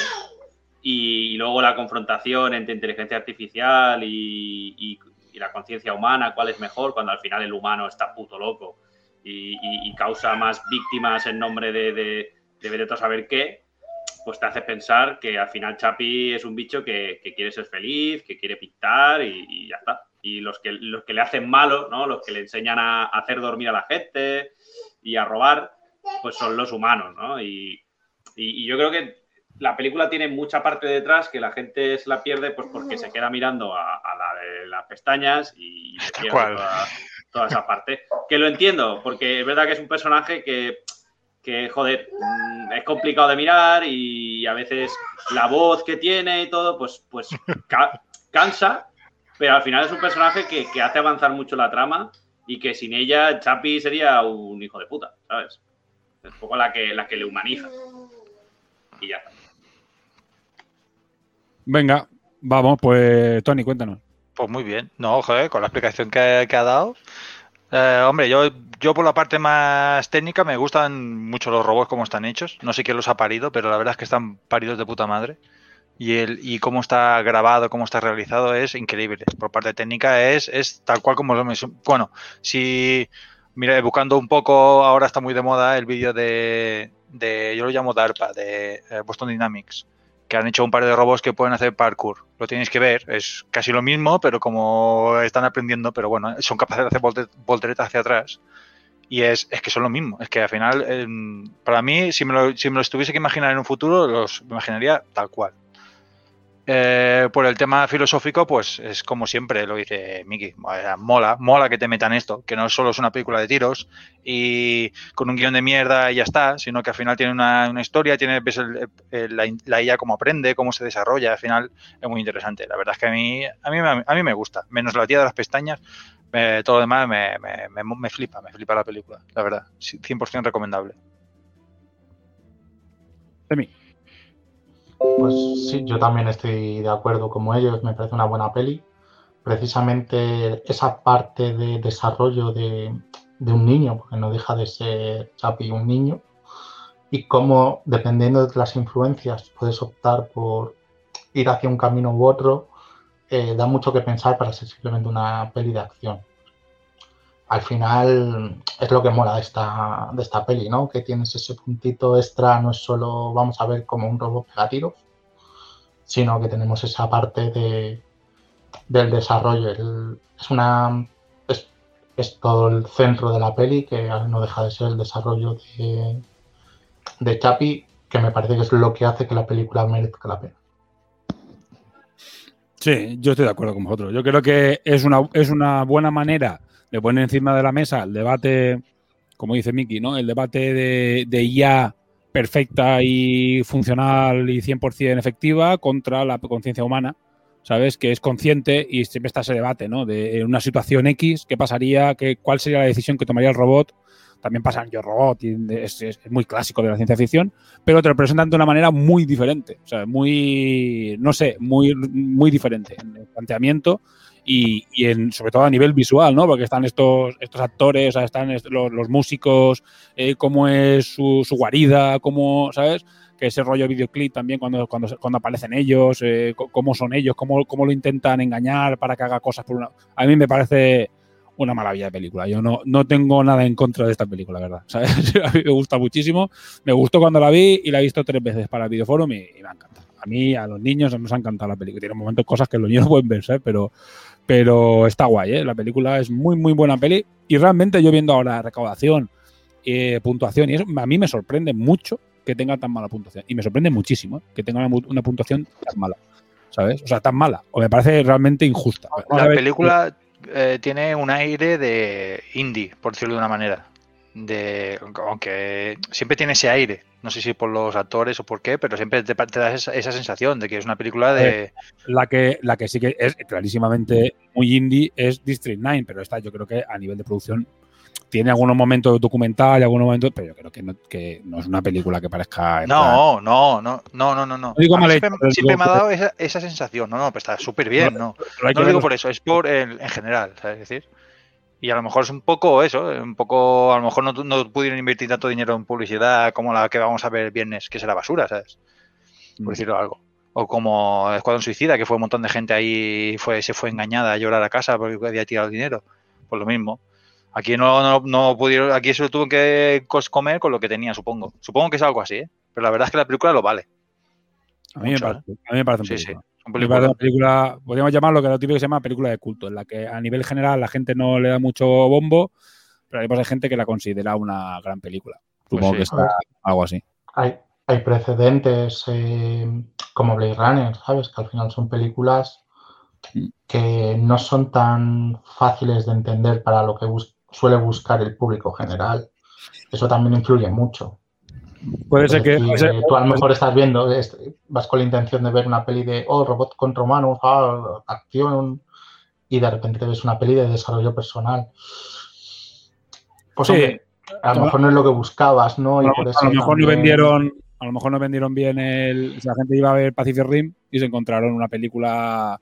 y, luego la confrontación entre inteligencia artificial y, la conciencia humana, cuál es mejor, cuando al final el humano está puto loco y, causa más víctimas en nombre de, de a saber qué, pues te hace pensar que al final Chapi es un bicho que, que quiere ser feliz, que quiere pintar y, y ya está. Y los que, los que le hacen malo, ¿no? Los que le enseñan a hacer dormir a la gente y a robar, pues son los humanos, ¿no? Y, y- y yo creo que la película tiene mucha parte detrás que la gente se la pierde pues porque se queda mirando a, a la de las pestañas y se pierde toda, toda esa parte. Que lo entiendo, porque es verdad que es un personaje que, que joder, mm, es complicado de mirar y a veces la voz que tiene y todo, pues, pues ca- cansa, pero al final es un personaje que, que hace avanzar mucho la trama y que sin ella Chapi sería un hijo de puta, ¿sabes? Es un poco la que, la que le humaniza. Y ya está. Venga, vamos, pues Tony, cuéntanos. Pues muy bien. No, joder, con la explicación que, que ha dado. Eh, hombre, yo, yo por la parte más técnica me gustan mucho los robots como están hechos. No sé quién los ha parido, pero la verdad es que están paridos de puta madre. Y, el, y cómo está grabado, cómo está realizado es increíble. Por parte técnica es, es tal cual como lo hemos... Bueno, si... Mira, buscando un poco, ahora está muy de moda el vídeo de, de... Yo lo llamo DARPA, de eh, Boston Dynamics que han hecho un par de robots que pueden hacer parkour. Lo tenéis que ver, es casi lo mismo, pero como están aprendiendo, pero bueno, son capaces de hacer volte- volteretas hacia atrás. Y es, es que son lo mismo. Es que al final, em, para mí, si me, lo, si me lo estuviese que imaginar en un futuro, los imaginaría tal cual. Eh, por el tema filosófico, pues es como siempre lo dice Miki. Mola, mola que te metan esto, que no solo es una película de tiros y con un guion de mierda y ya está, sino que al final tiene una, historia, tiene la, la IA cómo aprende, cómo se desarrolla, al final es muy interesante. La verdad es que a mí, a mí, a mí me gusta, menos la tía de las pestañas, eh, todo lo demás me, me, me- me flipa, me flipa la película, la verdad, Sí, 100% recomendable. Pues sí, yo también estoy de acuerdo como ellos, me parece una buena peli. Precisamente esa parte de desarrollo de, un niño, porque no deja de ser Chapi un niño, y cómo dependiendo de las influencias puedes optar por ir hacia un camino u otro, eh, da mucho que pensar para ser simplemente una peli de acción. Al final es lo que mola de esta, de esta peli, ¿no? Que tienes ese puntito extra, no es solo vamos a ver como un robot pega tiros, sino que tenemos esa parte de, del desarrollo. Es una es, es todo el centro de la peli, que no deja de ser el desarrollo de, de Chapi, que me parece que es lo que hace que la película merezca la pena. Sí, yo estoy de acuerdo con vosotros. Yo creo que es una, es una buena manera de poner encima de la mesa el debate, como dice Miki, ¿no? El debate de, de IA perfecta y funcional y 100% efectiva contra la conciencia humana, ¿sabes? Que es consciente y siempre está ese debate, ¿no? De una situación X, ¿qué pasaría? ¿Qué, ¿Cuál sería la decisión que tomaría el robot? También pasa en Yo Robot, y es- es muy clásico de la ciencia ficción, pero te lo presentan de una manera muy diferente. O sea, muy, no sé, muy, muy diferente en el planteamiento y, y en, sobre todo a nivel visual, ¿no? Porque están estos, estos actores, o sea, están est- los, los músicos, eh, cómo es su, su guarida, cómo, ¿sabes? Que ese rollo videoclip también cuando, cuando, cuando aparecen ellos, eh, cómo son ellos, cómo, cómo lo intentan engañar para que haga cosas por una... A mí me parece una maravilla de película. Yo no, no tengo nada en contra de esta película, la verdad. [laughs] ¿sabes? A mí me gusta muchísimo. Me gustó cuando la vi y la he visto tres veces para el videoforum y, y me ha encantado. A mí, a los niños nos ha encantado la película. Tiene momentos cosas que los niños pueden ver, ¿sabes? Pero, pero está guay, ¿eh? La película es muy, muy buena peli. Y realmente yo viendo ahora recaudación, eh, puntuación y eso, a mí me sorprende mucho que tenga tan mala puntuación. Y me sorprende muchísimo ¿eh? que tenga una, una puntuación tan mala. ¿Sabes? O sea, tan mala. O me parece realmente injusta. La película eh, tiene un aire de indie, por decirlo de una manera. De, aunque siempre tiene ese aire, no sé si por los actores o por qué, pero siempre te, te da esa, esa sensación de que es una película de... La que, la que sí que es clarísimamente muy indie es District 9, pero esta yo creo que a nivel de producción tiene algunos momentos documental y algunos momentos, pero yo creo que no, que no es una película que parezca. en plan- No, no, no, no, no, no, no. digo mal siempre, hecho, pero siempre me ha dado esa, esa sensación. No, no, pues está súper bien, no. pero No que lo digo por eso, es por el, en general, ¿sabes? Es decir, y a lo mejor es un poco eso, un poco, a lo mejor no, no pudieron invertir tanto dinero en publicidad como la que vamos a ver el viernes, que será basura, ¿sabes? Mm. Por decirlo algo. O como Escuadrón Suicida, que fue un montón de gente ahí, fue, se fue engañada a llorar a casa porque había tirado dinero. Pues lo mismo. Aquí no, no, no pudieron, aquí se lo tuvo que comer con lo que tenía, supongo. Supongo que es algo así, ¿eh? Pero la verdad es que la película lo vale. A mí, Mucho, me parece, a mí me parece un Sí, sí. Película. Una película. podríamos llamarlo que lo típico que se llama película de culto, en la que a nivel general la gente no le da mucho bombo, pero además hay gente que la considera una gran película. Pues Supongo sí. que está algo así. Hay, hay precedentes eh, como Blade Runner, ¿sabes? Que al final son películas que no son tan fáciles de entender para lo que bus- suele buscar el público general. Eso también influye mucho. Puede ser que. puede ser- tú a lo mejor estás viendo, vas con la intención de ver una peli de, oh, robot contra humanos, ah, acción, y de repente te ves una peli de desarrollo personal. Pues Sí. hombre, a lo mejor no es lo que buscabas, ¿no? a Y lo, por a eso lo mejor no vendieron. A lo mejor no vendieron bien el. o sea, la gente iba a ver Pacific Rim y se encontraron una película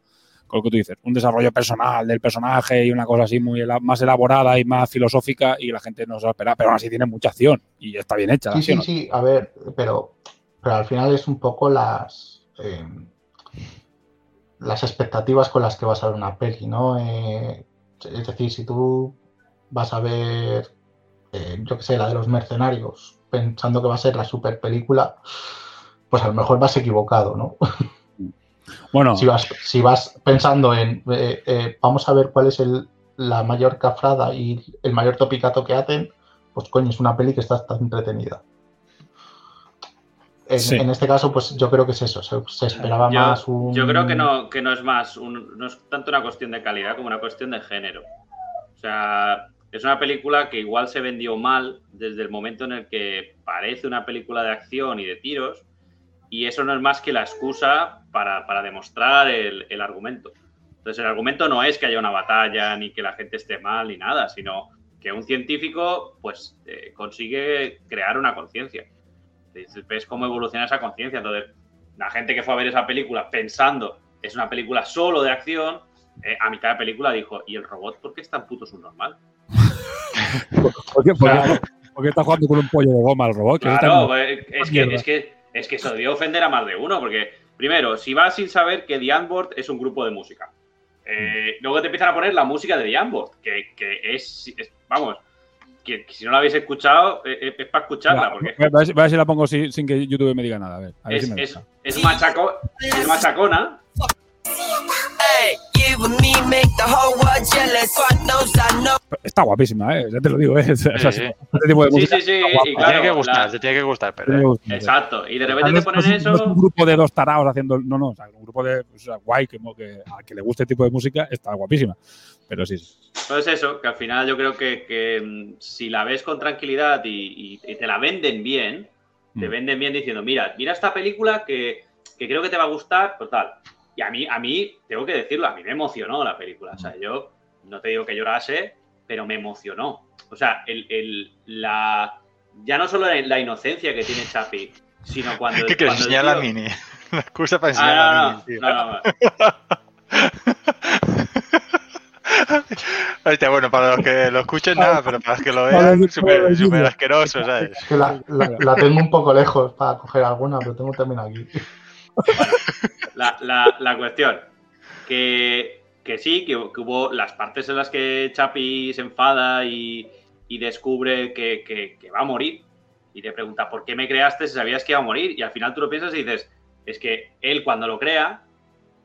con lo que tú dices, un desarrollo personal del personaje y una cosa así muy más elaborada y más filosófica y la gente no se lo espera, pero aún así tiene mucha acción y está bien hecha. la Sí, sí, sí, a ver, pero, pero al final es un poco las eh, las expectativas con las que vas a ver una peli, ¿no? Eh, es decir, si tú vas a ver, eh, yo qué sé, la de los mercenarios, pensando que va a ser la super película, pues a lo mejor vas equivocado, ¿no? [laughs] Bueno, Si vas, si vas pensando en, eh, eh, vamos a ver cuál es el, la mayor cafrada y el mayor topicato que hacen, pues coño, es una peli que está tan entretenida. En, Sí. en este caso, pues yo creo que es eso, se, se esperaba Yo, más un... yo creo que no, que no es más, un- no es tanto una cuestión de calidad como una cuestión de género. O sea, es una película que igual se vendió mal desde el momento en el que parece una película de acción y de tiros, y eso no es más que la excusa para, para demostrar el, el argumento. Entonces, el argumento no es que haya una batalla, ni que la gente esté mal, ni nada, sino que un científico pues eh, consigue crear una conciencia. Ves cómo evoluciona esa conciencia. Entonces, la gente que fue a ver esa película pensando es una película solo de acción, eh, a mitad de película dijo, ¿y el robot por qué es tan puto subnormal? [laughs] ¿por qué, por qué- por qué está jugando con un pollo de goma al robot? Que Claro, eh, es que, es, que, es que eso debió ofender a más de uno, porque primero, si vas sin saber que The Unboard es un grupo de música, eh, luego te empiezan a poner la música de The Unboard, que, que es, es- vamos, que, que si no la habéis escuchado, eh, eh, es para escucharla, porque A ver, si- a ver si la pongo sin, sin que YouTube me diga nada. A ver, a ver es, si me es, deja. es machaco- es machacona. Está guapísima, ¿eh? ya te lo digo. ¿eh? [laughs] O sea, Sí, sí. Este tipo de Sí, música sí, sí, claro, tiene que gustar, la- te tiene que gustar, pero. Eh. Exacto, y de repente no te ponen no es- no es eso. un grupo de dos tarados haciendo. No, no, o sea, un grupo de o sea, guay que, que a que le guste este tipo de música está guapísima. Pero sí. Entonces eso, que al final yo creo que, que, mm, si la ves con tranquilidad y, y- y te la venden bien, te Mm. venden bien diciendo, mira, mira esta película que, que creo que te va a gustar, total. Y a mí, a mí, tengo que decirlo, a mí me emocionó la película. O sea, yo no te digo que llorase, pero me emocionó. O sea, el, el- la, ya no solo la, la inocencia que tiene Chapi, sino [laughs] cuando... ¿Qué quieres enseñar la tío- mini? [laughs] La excusa para enseñar Ah, la no, mini, no, no, no. [laughs] Bueno, para los que lo escuchen nada, pero para los que lo vean, súper asqueroso, ¿sabes? Es que la, la- la tengo un poco lejos para coger alguna, pero tengo también aquí. La, la- la cuestión, que, que sí, que, hubo las partes en las que Chapi se enfada y, y descubre que, que- que va a morir. Y te pregunta, ¿por qué me creaste si sabías que iba a morir? Y al final tú lo piensas y dices, es que él cuando lo crea,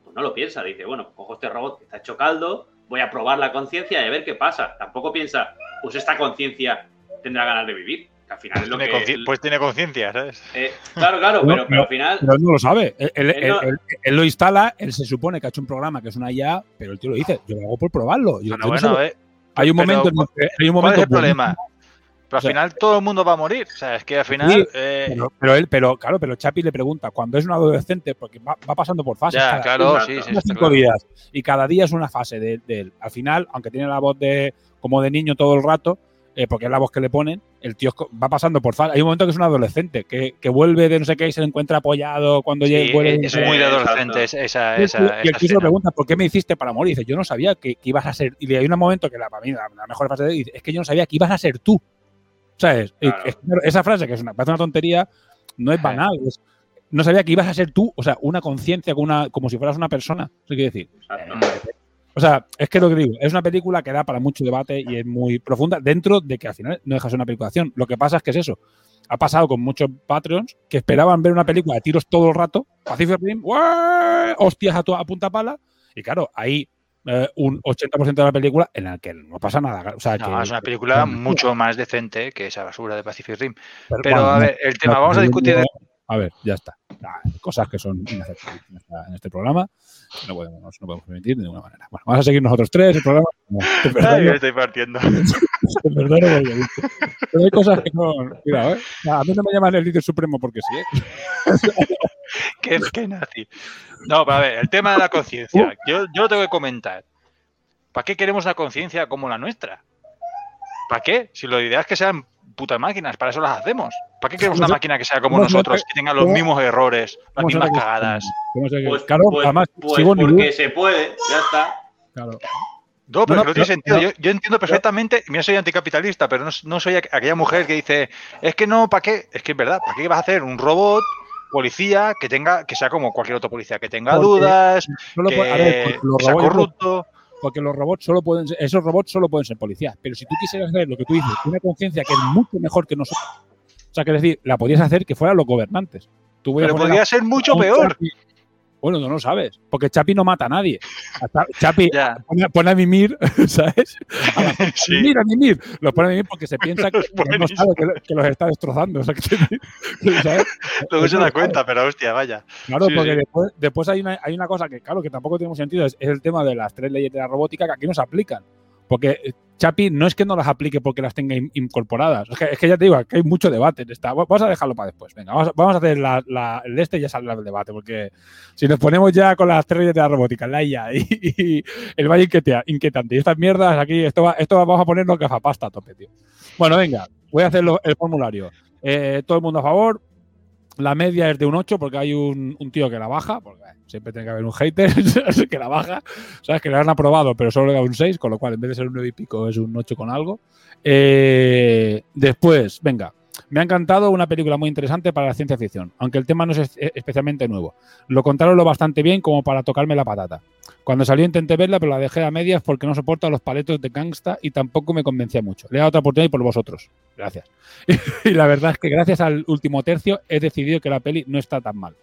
pues no lo piensa. Dice, bueno, cojo este robot que está hecho caldo, voy a probar la conciencia y a ver qué pasa. Tampoco piensa, pues esta conciencia tendrá ganas de vivir. Que al final es lo Tiene que... consci- Pues tiene conciencia, ¿sabes? eh, claro, claro, No, pero, pero al final... Pero él no lo sabe. Él, él- Él no- él- él- él lo instala, él se supone que ha hecho un programa que es una IA, pero el tío lo dice, yo lo hago por probarlo. Yo- Bueno, yo no sé- eh, hay un pero momento en que hay un ¿Cuál momento es el problema? buenísimo, Pero al O sea- final todo el mundo va a morir. O sea, es que al final. Sí, eh, pero, pero él, pero claro, pero Chapi le pregunta, cuando es un adolescente, porque va, va pasando por fases. Ya, cada- claro, sí, sí, cinco claro. días. Y cada día es una fase de, de él. Al final, aunque tiene la voz de como de niño todo el rato, eh, porque es la voz que le ponen, el tío va pasando por fases. Hay un momento que es un adolescente, que, que vuelve de no sé qué y se le encuentra apoyado cuando sí, llega. vuelve es muy de adolescente esa, esa, Y esa, el tío- y el esa tío se pregunta, ¿por qué me hiciste para morir? Dice, yo no sabía que, que ibas a ser. Y hay un momento que la, para mí, la, la mejor frase de él dice, es que yo no sabía que ibas a ser tú. ¿Sabes? Y- Claro. es- claro, esa frase, que es una, parece una tontería, no es banal. es- no sabía que ibas a ser tú, o sea, una conciencia, con una- como si fueras una persona. ¿Qué quiere decir? Exacto. O sea, es que lo que digo, es una película que da para mucho debate y es muy profunda, dentro de que al final no deja de ser una película de acción. Lo que pasa es que es eso, ha pasado con muchos Patreons que esperaban ver una película de tiros todo el rato, Pacific Rim, ¡guau! hostias a, tu- a punta pala, y claro, hay eh, un 80% de la película en la que no pasa nada. O sea, No, que, es una película mucho más decente que esa basura de Pacific Rim. Pero, Pero, bueno, a ver, el tema, no, vamos a discutir. A ver, ya está. Ah, Cosas que son inaceptables en, este programa. No podemos, no podemos permitir de ninguna manera. Bueno, vamos a seguir nosotros tres el programa. No, te Ay, me estoy partiendo. [laughs] te perdono porque- Pero hay cosas que no. Cuidado, ¿eh? A mí no me llaman el líder supremo porque sí, ¿eh? [laughs] qué, qué nazi. No, pero a ver, el tema de la Uh. conciencia. Yo, yo lo tengo que comentar. ¿Para qué queremos una conciencia como la nuestra? ¿Para qué? Si lo ideal es que sean putas máquinas, para eso las hacemos. ¿Para qué queremos una ¿Cómo se- máquina que sea como nosotros, que tenga los mismos errores, las ¿Cómo se mismas cagadas? Pues, claro, pues- además, pues porque se puede, ya está. Claro. No, pero No, que no tiene sentido. Yo, yo entiendo perfectamente, mira, soy anticapitalista, pero no, no soy aqu- aquella mujer que dice, es que no, ¿para qué? Es que es verdad, ¿para qué vas a hacer un robot policía que tenga, que sea como cualquier otro policía, que tenga Porque dudas, que, ver, sea corrupto? Porque los robots solo pueden ser, esos robots solo pueden ser policías. Pero si tú quisieras hacer lo que tú dices, una conciencia que es mucho mejor que nosotros, o sea, que decir, la podías hacer que fueran los gobernantes. Tú Pero podría a- ser mucho a peor. Bueno, no lo sabes, porque Chapi no mata a nadie. Chapi [laughs] pone, pone a mimir, [laughs] ¿sabes? A, la- [laughs] a Sí. mimir, a mimir. Los pone a mimir porque se piensa que, Es que no buenísimo. sabe que, lo- que los está destrozando. O sea, que, ¿sabes? Luego se da sabe. cuenta, pero hostia, vaya. Claro, Sí, porque sí. Después, después hay, una, hay una cosa que, claro, que tampoco tiene sentido, es, es el tema de las tres leyes de la robótica que aquí no se aplican. Porque eh, Chapi no es que no las aplique porque las tenga in- incorporadas. Es que, es que ya te digo, que hay mucho debate en esta. Va- Vamos a dejarlo para después. Venga, vamos, vamos a hacer la, la- el este y ya saldrá el debate. Porque si nos ponemos ya con las tres de la robótica, la IA y, y el valle inquieta- inquietante y estas mierdas aquí, esto, va, esto vamos a ponernos gafapasta a tope, tío. Bueno, venga, voy a hacer el formulario. Eh, todo el mundo a favor. La media es de un 8 porque hay un, tío que la baja, porque siempre tiene que haber un hater [laughs] que la baja. Sabes que le han aprobado, pero solo le da un 6, con lo cual en vez de ser un 9 y pico es un 8 con algo. Eh, después, venga, me ha encantado una película muy interesante para la ciencia ficción, aunque el tema no es- especialmente nuevo. Lo contaron lo bastante bien como para tocarme la patata. Cuando salió intenté verla, pero la dejé a medias porque no soporto los paletos de gangsta y tampoco me convencía mucho. Le he dado otra oportunidad y por vosotros. Gracias. [laughs] y la verdad es que gracias al último tercio he decidido que la peli no está tan mal.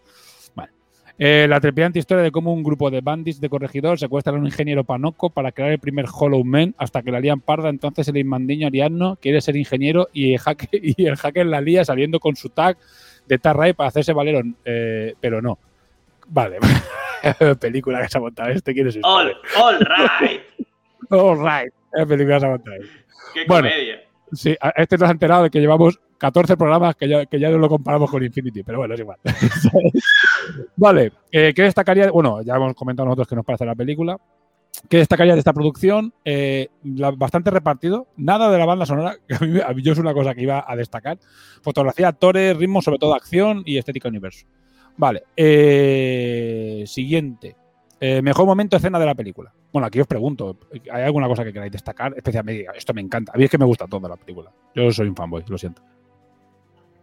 Vale. Eh, la trepidante historia de cómo un grupo de bandits de corregidor secuestran a un ingeniero panoco para crear el primer Hollow Man hasta que la lían parda. Entonces el inmandiño Ariadno quiere ser ingeniero y el hacker, [laughs] y la lía saliendo con su tag de Tarray para hacerse valero, eh, pero no. Vale. [laughs] [laughs] película que se ha montado este. ¿Quién es este? All, all right. [laughs] All right. Es película que se ha montado. Qué Bueno. comedia. Sí, a- este nos ha enterado de que llevamos 14 programas que ya, que ya no lo comparamos con Infinity, pero bueno, es igual. [laughs] vale, eh, ¿qué destacaría? Bueno, ya hemos comentado nosotros qué nos parece la película. ¿Qué destacaría de esta producción? Eh, la- bastante repartido. Nada de la banda sonora, que a mí, a mí yo es una cosa que iba a destacar. Fotografía, actores, ritmo, sobre todo acción y estética universo. Vale, eh, siguiente. Eh, mejor momento escena de la película. Bueno, aquí os pregunto, ¿hay alguna cosa que queráis destacar? Especialmente, esto me encanta. A mí es que me gusta toda la película. Yo soy un fanboy, lo siento.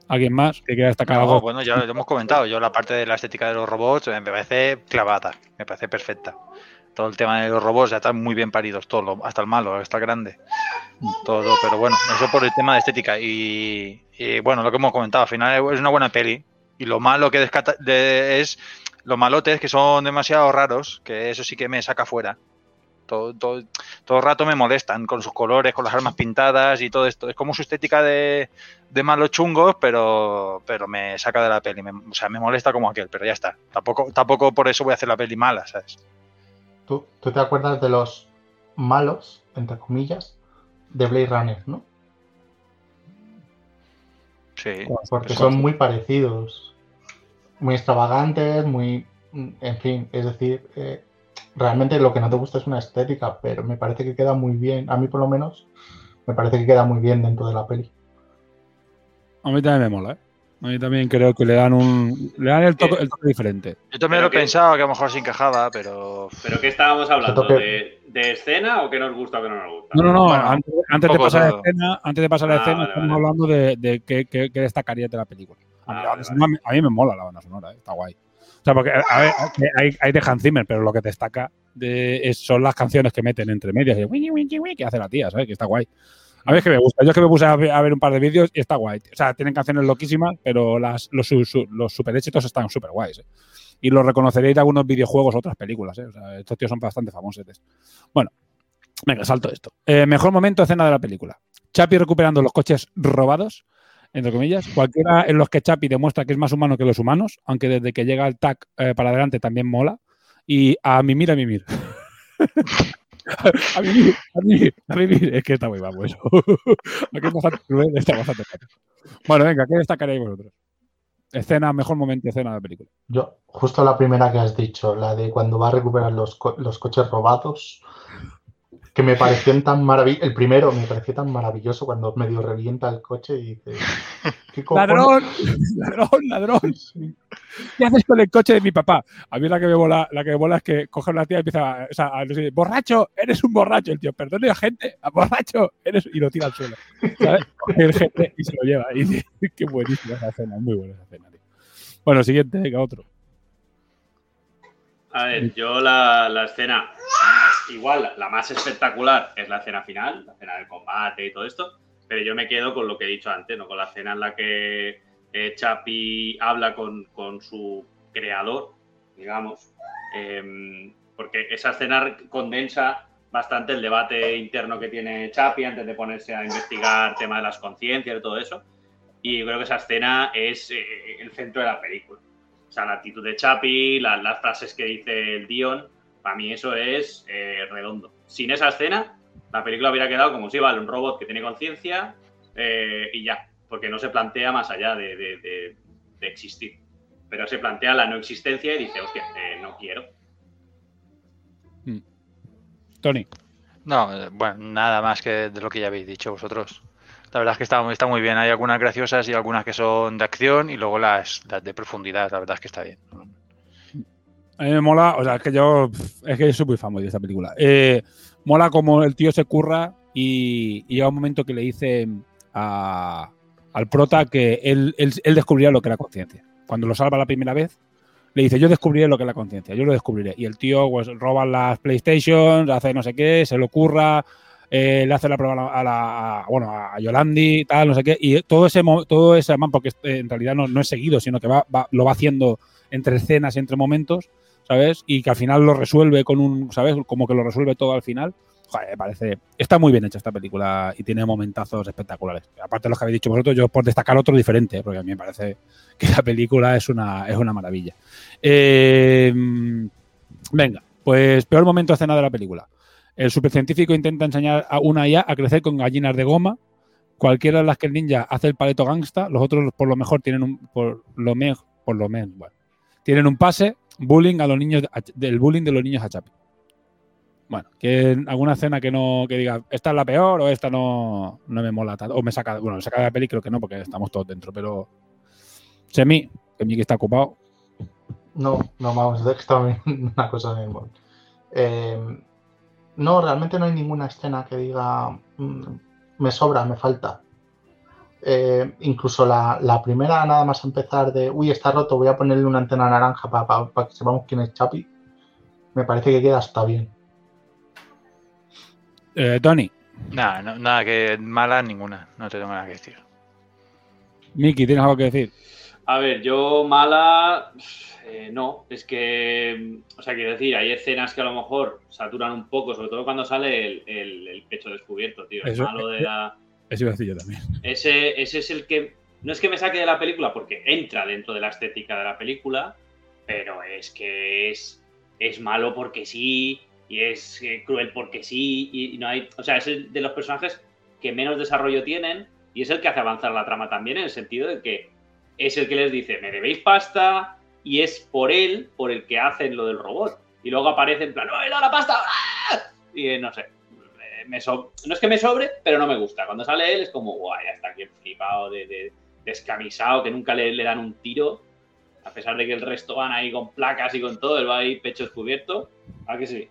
¿Alguien más que quiera destacar No, algo? bueno, ya lo hemos comentado. Yo la parte de la estética de los robots eh, me parece clavada, me parece perfecta. Todo el tema de los robots ya están muy bien paridos, todo, lo- hasta el malo, hasta el grande. Todo, pero bueno, eso por el tema de estética. Y, y, bueno, lo que hemos comentado, al final es una buena peli. Y lo malo que descata- de- es los malotes que son demasiado raros, que eso sí que me saca fuera. Todo, todo, todo el rato me molestan con sus colores, con las armas pintadas y todo esto. Es como su estética de, de malos chungos, pero, pero me saca de la peli. Me- o sea, me molesta como aquel, pero ya está. Tampoco, tampoco por eso voy a hacer la peli mala, ¿sabes? ¿Tú, tú te acuerdas de los malos, entre comillas, de Blade Runner, ¿no? Sí. Porque son muy parecidos. Muy extravagantes, muy. En fin, es decir, eh, realmente lo que no te gusta es una estética, pero me parece que queda muy bien. A mí, por lo menos, me parece que queda muy bien dentro de la peli. A mí también me mola, ¿eh? A mí también creo que le dan un. Le dan el toque, el toque diferente. Yo también lo he que- pensado que a lo mejor se encajaba, pero. ¿Pero qué estábamos hablando? toque- ¿De, de escena o qué nos gusta o qué no nos gusta? No, no, no. Bueno, antes, antes de pasar a la escena, antes de pasar a la Ah, escena, vale, estamos vale. hablando de, de qué, qué- qué destacaría de la película. A mí, Ah, vale, a mí me mola la banda sonora, ¿eh? está guay. O sea, porque a ver, hay, hay de Hans Zimmer, pero lo que destaca de, es- son las canciones que meten entre medias, y que hace la tía, ¿sabes? Que está guay. A mí es que me gusta. Yo es que me puse a ver, un par de vídeos y está guay. O sea, tienen canciones loquísimas, pero las, los, su- su- los super éxitos están súper guays. ¿eh? Y los reconoceréis de algunos videojuegos o otras películas. ¿eh? O sea, estos tíos son bastante famosos. Bueno, venga, salto esto. Eh, mejor momento, escena de la película. Chapi recuperando los coches robados, entre comillas. Cualquiera en los que Chapi demuestra que es más humano que los humanos, aunque desde que llega el TAC eh, para adelante también mola. Y a mimir, a mimir. [laughs] a mimir, a mimir, a. Es que está muy bajo eso. [laughs] Aquí es bastante cruel, está bastante. Bueno, venga, ¿qué destacaréis vosotros? Escena, mejor momento, escena de la película. Yo, justo la primera que has dicho, la de cuando va a recuperar los, los coches robados, que me pareció tan maravilloso. El primero me pareció tan maravilloso cuando medio revienta el coche y dice: [laughs] ¿Qué? [laughs] ¡Ladrón! ¡Ladrón! ¡Ladrón! ¿Qué haces con el coche de mi papá? A mí la que me mola, la que me mola es que coge una tía y empieza a, o sea, a decir, borracho, eres un borracho. El tío, perdone, gente, a borracho, eres y lo tira al suelo. ¿sabes? El gente y se lo lleva. Y qué buenísima esa escena, muy buena esa escena, tío. Bueno, siguiente, venga, otro. A ver, yo la, la escena, igual, la más espectacular es la escena final, la escena del combate y todo esto, pero yo me quedo con lo que he dicho antes, ¿no? Con la escena en la que eh, Chapi habla con, con su creador, digamos, em, porque esa escena condensa bastante el debate interno que tiene Chapi antes de ponerse a investigar tema de las conciencias y todo eso. Y yo creo que esa escena es eh, el centro de la película. O sea, la actitud de Chapi, la- las frases que dice el Dion, para mí eso es eh, redondo. Sin esa escena, la película hubiera quedado como si vale, un robot que tiene conciencia eh, y ya, porque no se plantea más allá de, de- de- de existir. Pero se plantea la no existencia y dice, hostia, eh, no quiero. Tony. No, bueno, nada más que de lo que ya habéis dicho vosotros. La verdad es que está, está muy bien. Hay algunas graciosas y algunas que son de acción y luego las, las de profundidad. La verdad es que está bien. A mí me mola, o sea, es que yo es que yo soy muy famoso de esta película. Eh, mola como el tío se curra y, y llega un momento que le dice a- al prota que él, él, él descubrirá lo que es la conciencia. Cuando lo salva la primera vez, le dice, yo descubriré lo que es la conciencia, yo lo descubriré. Y el tío pues, roba las PlayStation, hace no sé qué, se lo curra, eh, le hace la prueba a la, a bueno, a Yolandi, tal, no sé qué. Y todo ese, todo ese man, porque eh, en realidad no, no es seguido, sino que va, lo va haciendo entre escenas y entre momentos, ¿sabes? Y que al final lo resuelve con un, ¿sabes? Como que lo resuelve todo al final. Joder, parece. Está muy bien hecha esta película y tiene momentazos espectaculares. Aparte de los que habéis dicho vosotros, yo por destacar otro diferente, porque a mí me parece que la película es una, es una maravilla. Eh, venga, pues peor momento escena de la película. El supercientífico intenta enseñar a una IA a crecer con gallinas de goma. Cualquiera de las que el ninja hace el paleto gangsta, los otros por lo mejor tienen un por lo mejor, por lo menos, bueno, tienen un pase, bullying a los niños a- del bullying de los niños a Chapi. Bueno, que alguna escena que no que diga esta es la peor o esta no, no me mola tanto o me saca bueno saca de la peli creo que no porque estamos todos dentro pero Semi que Miki está ocupado No, no, vamos, es que estaba [laughs] viendo una cosa mismo. Eh, no, realmente no hay ninguna escena que diga "Mm, me sobra, me falta. Eh, incluso la, la primera, nada más empezar de uy, está roto, voy a ponerle una antena naranja para que sepamos quién es Chapi. Me parece que queda hasta bien. Eh, Tony Nada, no- nada que mala ninguna. No te tengo nada que decir. Miki tienes algo que decir A ver, yo mala, eh, no, es que, o sea, quiero decir, hay escenas que a lo mejor saturan un poco, sobre todo cuando sale el, el- el pecho descubierto, tío. El Eso- malo de la... eso iba a decir yo también Ese, ese es el que, no es que me saque de la película porque entra dentro de la estética de la película, pero es que es, es malo porque sí, y es eh, cruel porque sí, y, y no hay, o sea, es el de los personajes que menos desarrollo tienen y es el que hace avanzar la trama también en el sentido de que es el que les dice, me debéis pasta, y es por él por el que hacen lo del robot. Y luego aparece en plan, ¡no, la pasta! Y eh, no sé, me no es que me sobre, pero no me gusta. Cuando sale él es como, guay, ya está aquí flipado, de, de- descamisado, que nunca le, le dan un tiro, a pesar de que el resto van ahí con placas y con todo, él va ahí pecho descubierto. ¿A que sí?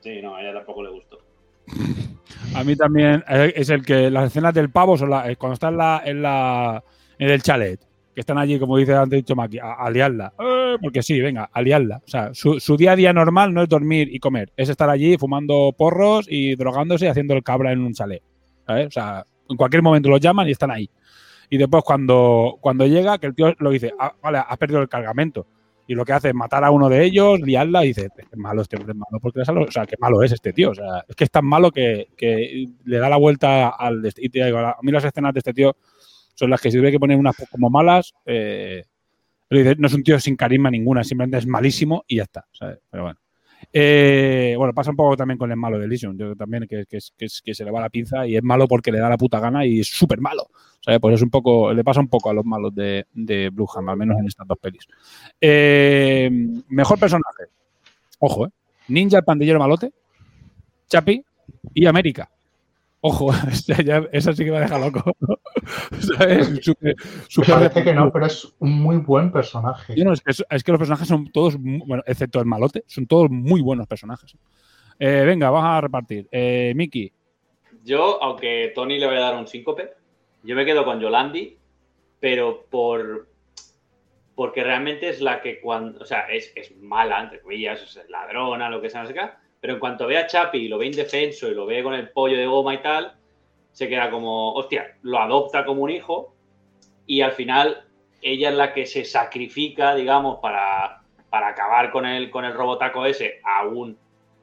Sí, no, a ella tampoco le gustó. [laughs] A mí también eh, es el que las escenas del pavo son la- eh, cuando está en la en el chalet, que están allí, como dice antes dicho Maki, a, liarla. Eh, porque sí, venga, a liarla. O sea, su, su día a día normal no es dormir y comer, es estar allí fumando porros y drogándose y haciendo el cabra en un chalet. ¿sabes? O sea, en cualquier momento los llaman y están ahí. Y después cuando, cuando llega, que el tío lo dice, ah, vale, has perdido el cargamento. Y lo que hace es matar a uno de ellos, liarla y dice, es malo este hombre, es malo porque le sale- O sea, qué malo es este tío. O sea, es que es tan malo que, que le da la vuelta al... Y te digo, a mí las escenas de este tío son las que si tuviera que poner unas como malas, eh, no es un tío sin carisma ninguna, simplemente es malísimo y ya está. Pero bueno. Eh, bueno, pasa un poco también con el malo de Elysium, yo también que, que se le va la pinza y es malo porque le da la puta gana y es súper malo. ¿sabes? Pues es un poco, le pasa un poco a los malos de, de Blue Ham, al menos en estas dos pelis. Eh, mejor personaje. Ojo, ¿eh? Ninja, el pandillero malote, Chapi y América. Ojo, [laughs] esa, ya- esa sí que me deja loco. [laughs] Parece que no, pero es un muy buen personaje. yo no, es, que, es que los personajes son todos, bueno, excepto el malote, son todos muy buenos personajes. Eh, venga, vamos a repartir. Eh, Miki, Yo, aunque Tony le voy a dar un síncope, yo me quedo con Yolandi, pero por porque realmente es la que cuando, o sea, es, es mala, entre comillas, es ladrona, lo que sea, no sé qué, pero en cuanto ve a Chapi y lo ve indefenso y lo ve con el pollo de goma y tal, se queda como, hostia, lo adopta como un hijo y al final ella es la que se sacrifica, digamos, para, para acabar con el, con el robotaco ese, aún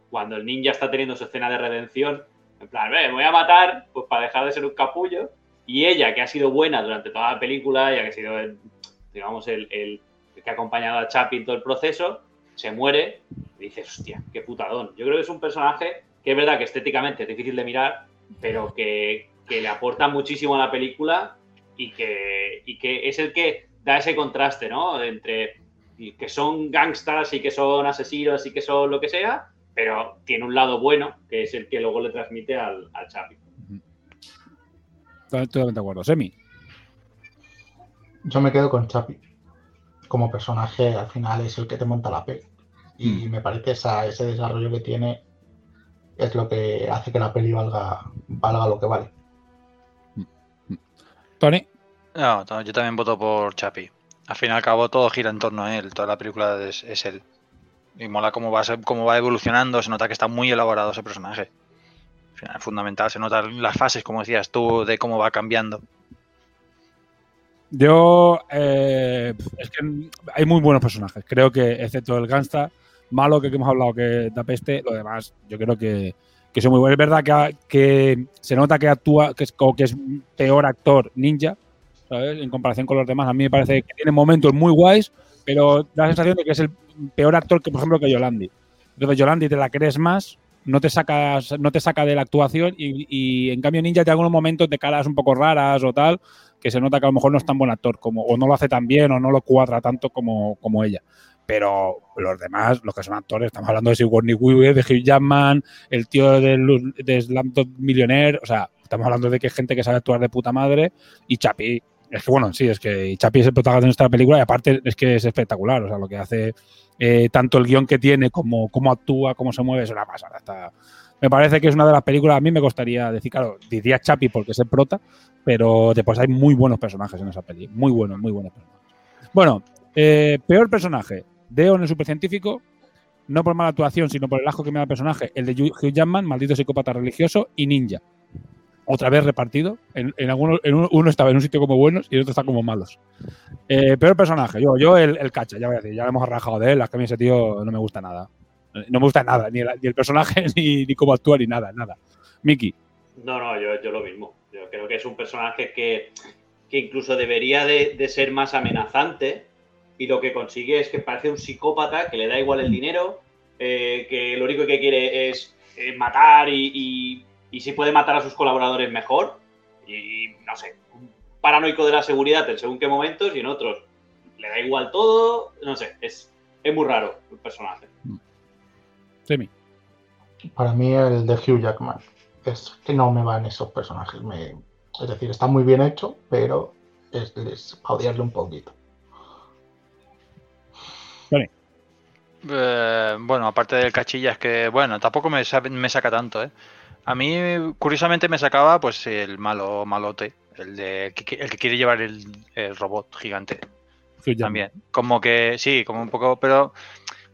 cuando el ninja está teniendo su escena de redención, en plan, "Ve, me voy a matar, pues para dejar de ser un capullo, y ella, que ha sido buena durante toda la película, ya que ha sido, el, digamos, el, el- el que ha acompañado a Chapi en todo el proceso, se muere y dices, hostia, qué putadón. Yo creo que es un personaje que es verdad que estéticamente es difícil de mirar, pero que, que le aporta muchísimo a la película y que, y que es el que da ese contraste, ¿no? Entre que son gangsters y que son asesinos y que son lo que sea, pero tiene un lado bueno, que es el que luego le transmite al, al Chapi. to- totalmente de acuerdo. Semi, Yo me quedo con Chapi. Como personaje, al final es el que te monta la peli. Mm. Y me parece esa- ese desarrollo que tiene es lo que hace que la peli valga, valga lo que vale. Tony, No, yo también voto por Chapi. Al fin y al cabo todo gira en torno a él, toda la película es, es él. Y mola cómo va, cómo va evolucionando, se nota que está muy elaborado ese personaje. Al final es fundamental, se notan las fases, como decías tú, de cómo va cambiando. Yo. eh, es que hay muy buenos personajes. Creo que, excepto el gangsta malo que, hemos hablado, que da peste, lo demás, yo creo que, que son muy buenos. Es verdad que, que se nota que actúa, que es, como que es peor actor ninja, ¿sabes? En comparación con los demás. A mí me parece que tiene momentos muy guays, pero da la sensación de que es el peor actor que, por ejemplo, que Yolandi. Entonces, Yolandi te la crees más, no te sacas, no te saca de la actuación y, y, en cambio Ninja tiene algunos momentos de caras un poco raras o tal, que se nota que a lo mejor no es tan buen actor como, o no lo hace tan bien o no lo cuadra tanto como, como ella. Pero los demás, los que son actores, estamos hablando de Sigourney Weaver, de Hugh Jackman, el tío de, de Slumdog Millionaire, o sea, estamos hablando de que hay gente que sabe actuar de puta madre y Chapi, es que bueno, sí, es que Chapi es el protagonista de esta película y aparte es que es espectacular, o sea, lo que hace eh, tanto el guion que tiene como cómo actúa, cómo se mueve, es una pasada. Está, me parece que es una de las películas, a mí me costaría decir, claro, diría Chapi porque es el prota, pero después hay muy buenos personajes en esa peli, muy buenos, muy buenos personajes. Bueno, eh, peor personaje, Deo en el supercientífico, no por mala actuación, sino por el asco que me da el personaje, el de Hugh Jackman, maldito psicópata religioso, y Ninja. Otra vez repartido. En, en algunos, en uno, uno, estaba en un sitio como buenos y el otro está como malos. Eh, peor personaje, yo, yo el, el, cacha, ya voy a decir, ya lo hemos rajado de él, mí ese tío no me gusta nada. No me gusta nada, ni el, ni el personaje, [laughs] ni, ni, cómo actúa, ni nada, nada. Miki. No, no, yo, yo, lo mismo. Yo creo que es un personaje que, que incluso debería de, de, ser más amenazante y lo que consigue es que parece un psicópata que le da igual el dinero, eh, que lo único que quiere es eh, matar y, y, y, si puede matar a sus colaboradores mejor. Y no sé, un paranoico de la seguridad en según qué momentos y en otros le da igual todo. No sé, es, es muy raro el personaje. Semi. Para mí el de Hugh Jackman es que no me van esos personajes. Me, es decir, está muy bien hecho, pero es, es a odiarle un poquito. Vale. Eh, bueno, aparte del cachillas que, bueno, tampoco me, me, saca tanto, ¿eh? A mí, curiosamente, me sacaba pues el malo malote, el, de, el, que, el que quiere llevar el, el robot gigante. Sí, También. Como que, sí, como un poco, pero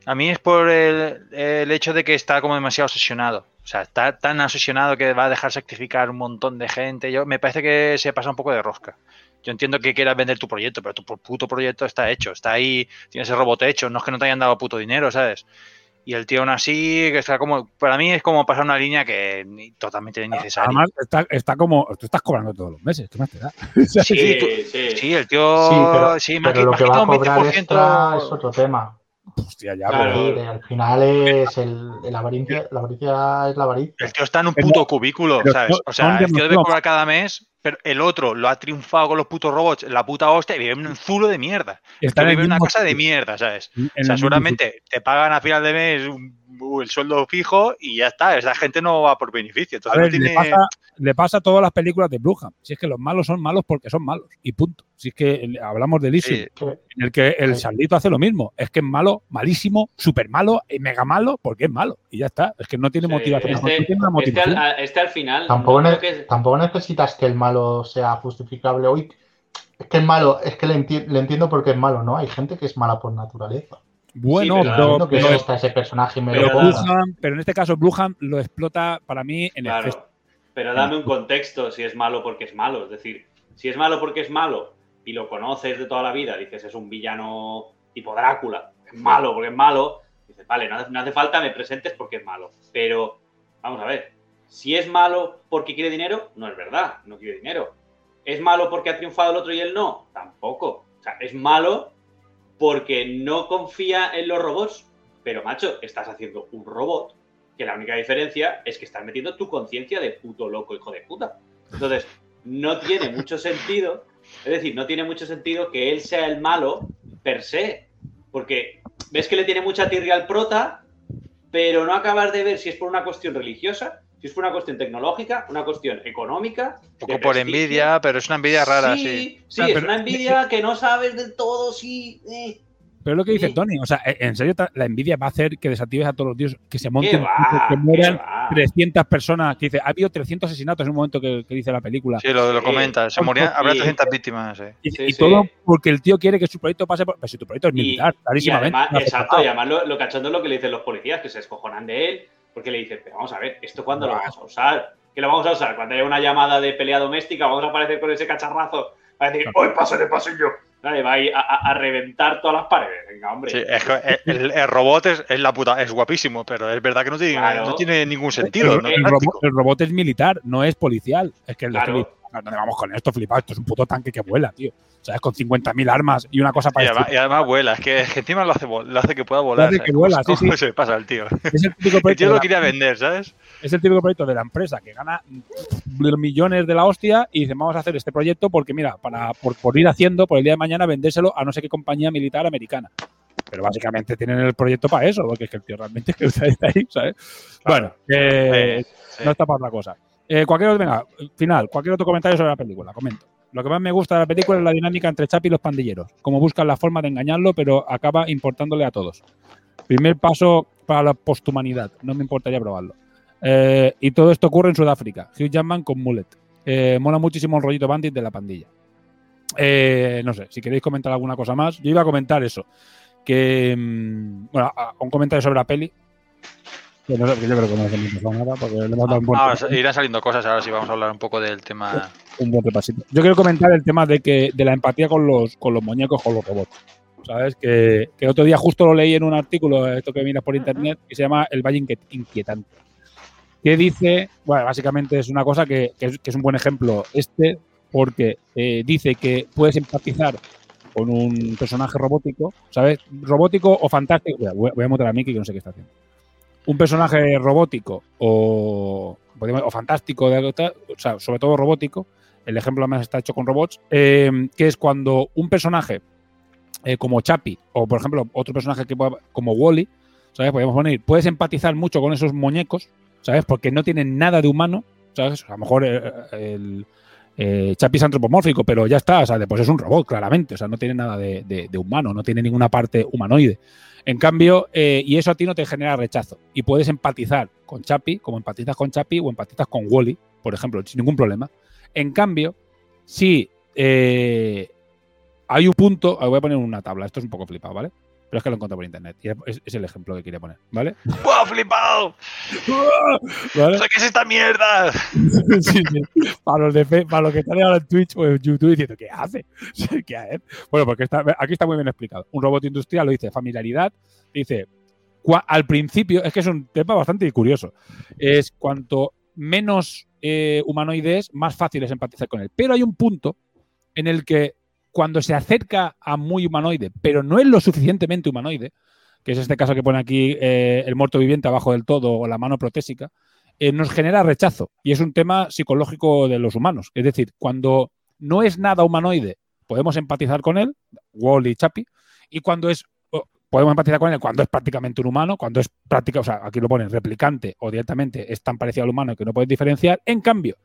a mí es por el, el, hecho de que está como demasiado obsesionado. O sea, está tan obsesionado que va a dejar sacrificar un montón de gente. Yo me parece que se pasa un poco de rosca. Yo entiendo que quieras vender tu proyecto, pero tu puto proyecto está hecho, está ahí, tienes el robot hecho, no es que no te hayan dado puto dinero, ¿sabes? Y el tío aún así, que está como, para mí es como pasar una línea que totalmente innecesaria. Además, está, está como. Tú estás cobrando todos los meses. ¿Qué más te da? [laughs] Sí, Sí, tú- sí. sí, el tío, Sí, pero, sí, me pero lo que va a cobrar 20%. extra es otro tema. Hostia, ya, Claro. pero- Es decir, al final es el, el avaricia, la avaricia es la avaricia. El tío está en un puto cubículo, pero ¿sabes? O sea, el tío debe cobrar cada mes, pero el otro lo ha triunfado con los putos robots, la puta hostia, y vive en un zulo de mierda. Está vive en una casa de mierda, ¿sabes? O sea, seguramente te pagan a final de mes un- el sueldo fijo y ya está. Esa gente no va por beneficio. A Entonces ver, no le, pasa, le pasa a todas las películas de Blumhouse. Si es que los malos son malos porque son malos. Y punto. Si es que hablamos de Elysium, Sí. Que- en el que el Sí. Saldito hace lo mismo. Es que es malo, malísimo, súper malo, y mega malo, porque es malo. Y ya está. Es que no tiene Sí, motivación. no Este, tiene una este motivación. al, este al final. Tampoco, no ne- necesitas que el malo sea justificable hoy. Es que el malo, es que le, enti- le entiendo porque es malo, ¿no? Hay gente que es mala por naturaleza. bueno, Sí, pero pero, Entiendo que pero- exista ese personaje y me pero en este caso, Blumhouse lo explota para mí en Claro. Pero dame un contexto si es malo porque es malo. Es decir, si es malo porque es malo y lo conoces de toda la vida, dices es un villano tipo Drácula, es malo porque es malo, dices, vale, no hace, falta me presentes porque es malo. Pero, vamos a ver, si es malo porque quiere dinero, no es verdad, no quiere dinero. ¿Es malo porque ha triunfado el otro y él no? Tampoco. O sea, es malo porque no confía en los robots. Pero, macho, estás haciendo un robot que la única diferencia es que estás metiendo tu conciencia de puto loco, hijo de puta. Entonces, no tiene mucho sentido, es decir, no tiene mucho sentido que él sea el malo per se. Porque ves que le tiene mucha tirria al prota, pero no acabas de ver si es por una cuestión religiosa, si es por una cuestión tecnológica, una cuestión económica. Un poco por prestigio. envidia, pero es una envidia rara, sí. Sí, sí, Ah, es pero- una envidia que no sabes del todo si. eh. Pero es lo que dice Sí. Tony. O sea, en serio, la envidia va a hacer que desactives a todos los dioses, que se ¿Qué monten, va? que ¿Qué mueran va? 300 personas. Que dice, ha habido 300 asesinatos en un momento que, que dice la película. Sí, lo, lo Sí. comenta. Se morían, habrá Sí. 300 víctimas. sí. Y, Sí, y sí. todo porque el tío quiere que su proyecto pase por. Pero si tu proyecto es militar, Y clarísimamente. además, no hace exacto, y además lo, lo cachondo es lo que le dicen los policías, que se escojonan de él, porque le dicen, pero vamos a ver, ¿esto cuándo lo vamos a usar? ¿Qué lo vamos a usar? Cuando haya una llamada de pelea doméstica, vamos a aparecer con ese cacharrazo, va a decir, ¡Hoy paso de pasillo! Vale, va a, ir a, reventar todas las paredes. Venga, hombre. Sí, es que el, el robot es, es la puta, es guapísimo, pero es verdad que no tiene, Claro. no tiene ningún sentido. el, no el es robot, práctico. el robot es militar, no es policial. Es que Claro. Dice, ¿dónde vamos con esto, flipado? Esto es un puto tanque que vuela, tío. ¿Sabes? Con 50.000 armas y una cosa Y para además, y además vuela, es que, es que encima lo hace, lo hace que pueda volar. hace ¿sabes? que ¿Cómo- vuela, sí, sí. se pasa el tío? Es el típico [laughs] El proyecto tío de lo la- quería vender, ¿sabes? es el típico proyecto de la empresa que gana millones de la hostia y dicen vamos a hacer este proyecto porque mira, para por, por ir haciendo por el día de mañana vendérselo a no sé qué compañía militar americana. Pero básicamente tienen el proyecto para eso, porque es que el tío realmente que [laughs] está ahí, ¿sabes? Bueno, eh, Eh, no está para otra cosa. Eh, cualquier otro, venga, final, cualquier otro comentario sobre la película, comento. Lo que más me gusta de la película es la dinámica entre Chapi y los pandilleros, cómo buscan la forma de engañarlo, pero acaba importándole a todos. Primer paso para la posthumanidad, no me importaría probarlo. Eh, y todo esto ocurre en Sudáfrica. Hugh Jackman con Mullet. Eh, mola muchísimo el rollito bandit de la pandilla. Eh, no sé, si queréis comentar alguna cosa más. Yo iba a comentar eso. Que, mm, bueno, un comentario sobre la peli. Que no sé, porque yo creo que no hemos pasado nada, porque le hemos dado un buen, Ah, irán saliendo cosas, ahora sí vamos a hablar un poco del tema. un buen repasito. Yo quiero comentar el tema de que de la empatía con los, con los muñecos, con los robots. ¿Sabes? Que, que el otro día justo lo leí en un artículo, esto que miras por internet, que se llama El Valle Inquiet- Inquietante. Que dice, bueno, básicamente es una cosa que, que es, que es un buen ejemplo este, porque eh, dice que puedes empatizar con un personaje robótico, ¿sabes? Robótico o fantástico. Voy, a- voy a montar a Miki que no sé qué está haciendo. Un personaje robótico o, o fantástico, de o sea, sobre todo robótico, el ejemplo más está hecho con robots, eh, que es cuando un personaje eh, como Chapi o, por ejemplo, otro personaje que pueda- como Wally, ¿sabes? Podemos poner, puedes empatizar mucho con esos muñecos, ¿sabes? Porque no tienen nada de humano, ¿sabes? A lo mejor eh, el eh, Chapi es antropomórfico, pero ya está, o sea, pues es un robot, claramente, o sea, no tiene nada de, humano, no tiene ninguna parte humanoide. En cambio, eh, y eso a ti no te genera rechazo. Y puedes empatizar con Chapi, como empatizas con Chapi o empatizas con Wally, por ejemplo, sin ningún problema. En cambio, si eh, hay un punto, voy a poner una tabla, esto es un poco flipado, ¿vale? Pero es que lo encontré por internet. Y es, es el ejemplo que quería poner, ¿vale? [laughs] ¡Buah, flipado! ¿Vale? ¿Qué es esta mierda? [laughs] Sí, sí. Para, los de fe- para los que están ahora en Twitch o en YouTube diciendo, ¿qué hace? [laughs] ¿Qué hace? Bueno, porque está, aquí está muy bien explicado. Un robot industrial lo dice familiaridad, dice, al principio, es que es un tema bastante curioso, es cuanto menos eh, humanoide es, más fácil es empatizar con él. Pero hay un punto en el que cuando se acerca a muy humanoide, pero no es lo suficientemente humanoide, que es este caso que pone aquí eh, el muerto viviente abajo del todo o la mano protésica, eh, nos genera rechazo. Y es un tema psicológico de los humanos. Es decir, cuando no es nada humanoide, podemos empatizar con él, Wall y Chappie, y cuando es podemos empatizar con él cuando es prácticamente un humano, cuando es práctica, o sea, aquí lo ponen replicante o directamente es tan parecido al humano que no puedes diferenciar. En cambio,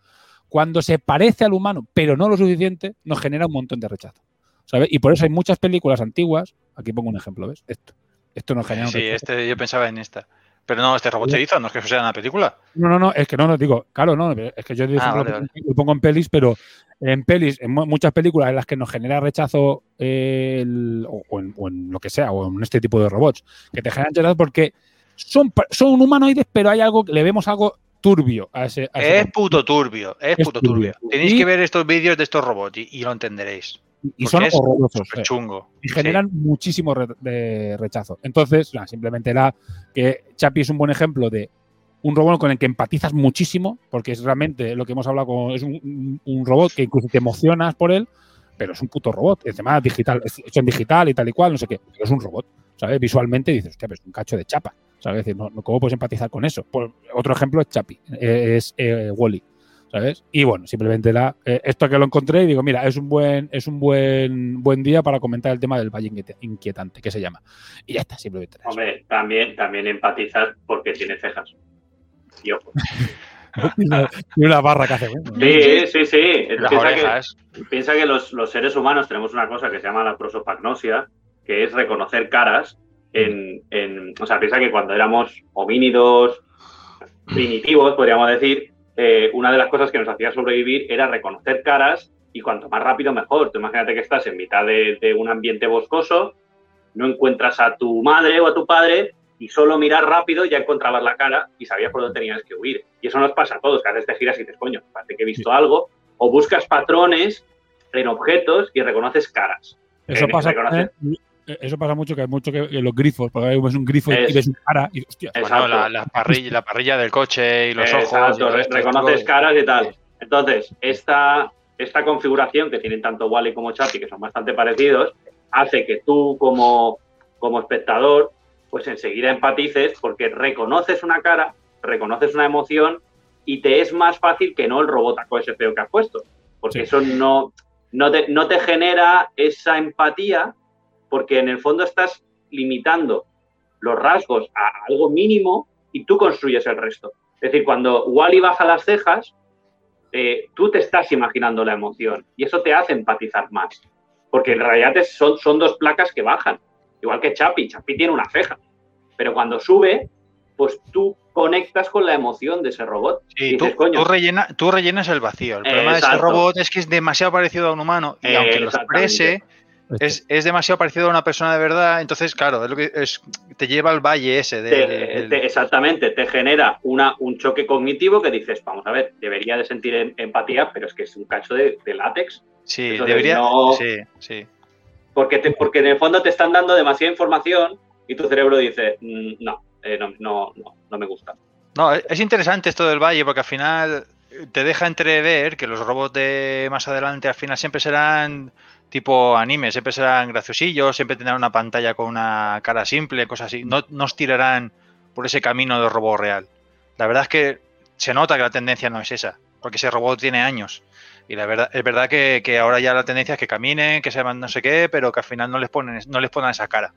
cuando se parece al humano, pero no lo suficiente, nos genera un montón de rechazo. ¿Sabes? Y por eso hay muchas películas antiguas, aquí pongo un ejemplo, ¿ves? Esto. Esto nos genera un Sí, este, yo pensaba en esta. Pero no, este robot se hizo, no es que eso sea una película. No, no, no, es que no, no digo, claro, no, es que yo Ah, vale, lo, vale. pongo- lo pongo en pelis, pero en pelis, en mu- muchas películas en las que nos genera rechazo eh, el- o, o en, o en lo que sea, o en este tipo de robots, que te generan rechazo porque son, son humanoides, pero hay algo, le vemos algo turbio a ese. a ese Es puto turbio, es, Es puto turbio. turbio. Tenéis Y- que ver estos vídeos de estos robots y, y lo entenderéis. Y son es horrorosos. eh. y Sí. generan muchísimo re- de rechazo. Entonces, simplemente era que Chapi es un buen ejemplo de un robot con el que empatizas muchísimo, porque es realmente lo que hemos hablado con, es un, un- robot que incluso te emocionas por él, pero es un puto robot, encima digital, es hecho en digital y tal y cual, no sé qué, pero es un robot, ¿sabes? Visualmente dices, hostia, pero es un cacho de chapa, ¿sabes? Es decir, no, ¿cómo puedes empatizar con eso? Otro ejemplo es Chapi, eh, es Wally. ¿Sabes? Y bueno, simplemente la, eh, esto que lo encontré y digo, mira, es un buen, es un buen, buen día para comentar el tema del valle inquiet- inquietante, que se llama. Y ya está, simplemente. Hombre, también, también empatizar porque tiene cejas. Y ojo. [laughs] Tiene una barra que hace. Sí, sí, sí. Las Piensa orejas. que, piensa que los, los seres humanos tenemos una cosa que se llama la prosopagnosia, que es reconocer caras en, en- O sea, piensa que cuando éramos homínidos primitivos, podríamos decir, eh, una de las cosas que nos hacía sobrevivir era reconocer caras y cuanto más rápido mejor. Tú imagínate que estás en mitad de, de un ambiente boscoso, no encuentras a tu madre o a tu padre y solo mirar rápido ya encontrabas la cara y sabías por dónde tenías que huir. Y eso nos pasa a todos, que a veces te giras y dices, coño, parece que he visto algo, o buscas patrones en objetos y reconoces caras. Eso Eh, pasa, reconoces- eh, eso pasa mucho, que hay mucho que, que los grifos, porque ahí ves un grifo y- y Es- ves una cara y hostia. Bueno, la, la parrilla, la parrilla del coche y los ojos. Y reconoces caras y tal. Entonces, esta, esta configuración que tienen tanto Wally como Chappie, que son bastante parecidos, hace que tú como, como espectador, pues enseguida empatices porque reconoces una cara, reconoces una emoción y te es más fácil que no el robotaco ese feo que has puesto. Porque Sí. eso no, no, te, no te genera esa empatía porque en el fondo estás limitando los rasgos a algo mínimo y tú construyes el resto. Es decir, cuando Wally baja las cejas, eh, tú te estás imaginando la emoción y eso te hace empatizar más. Porque en realidad son, son dos placas que bajan. Igual que Chapi. Chapi tiene una ceja. Pero cuando sube, pues tú conectas con la emoción de ese robot. Sí, y tú, dices, coño, tú rellena- tú rellenas el vacío. El problema de ese robot es que es demasiado parecido a un humano y aunque lo exprese, es, es demasiado parecido a una persona de verdad. Entonces, claro, es lo que es, te lleva al valle ese. De, te- de- del- te- exactamente, te genera una, un choque cognitivo que dices, vamos a ver, debería de sentir em- empatía, pero es que es un cacho de, de látex. sí, entonces debería. no- Sí, sí. Porque, te- porque en el fondo te están dando demasiada información y tu cerebro dice, "Mm, no, eh, no, no, no, no me gusta. No, es es interesante esto del valle porque al final te deja entrever que los robots de más adelante al final siempre serán tipo anime, siempre serán graciosillos, siempre tendrán una pantalla con una cara simple, cosas así. No, no os tirarán por ese camino del robot real. La verdad es que se nota que la tendencia no es esa, porque ese robot tiene años. Y la verdad, es verdad que, que ahora ya la tendencia es que caminen, que sean no sé qué, pero que al final no les ponen, no les ponen esa cara.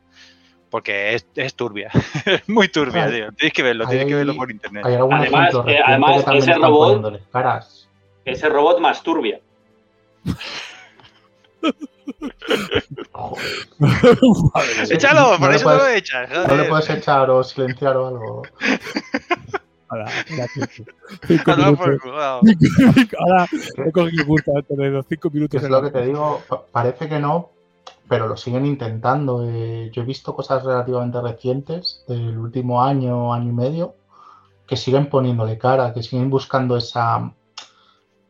Porque es, es turbia. [laughs] es muy turbia, Hay- tío. Tienes que verlo, tienes que verlo por internet. Además, eh, además, ese robot- caras. Ese robot más turbia. [laughs] Échalo, No por eso no lo echas. No le joder. puedes echar o silenciar o algo. Ahora, [laughs] cinco minutos. [laughs] he cogido gusto antes de los cinco minutos. Es lo que te digo, pa- parece que no, pero lo siguen intentando. Eh, yo he visto cosas relativamente recientes del último año, año y medio, que siguen poniéndole cara, que siguen buscando esa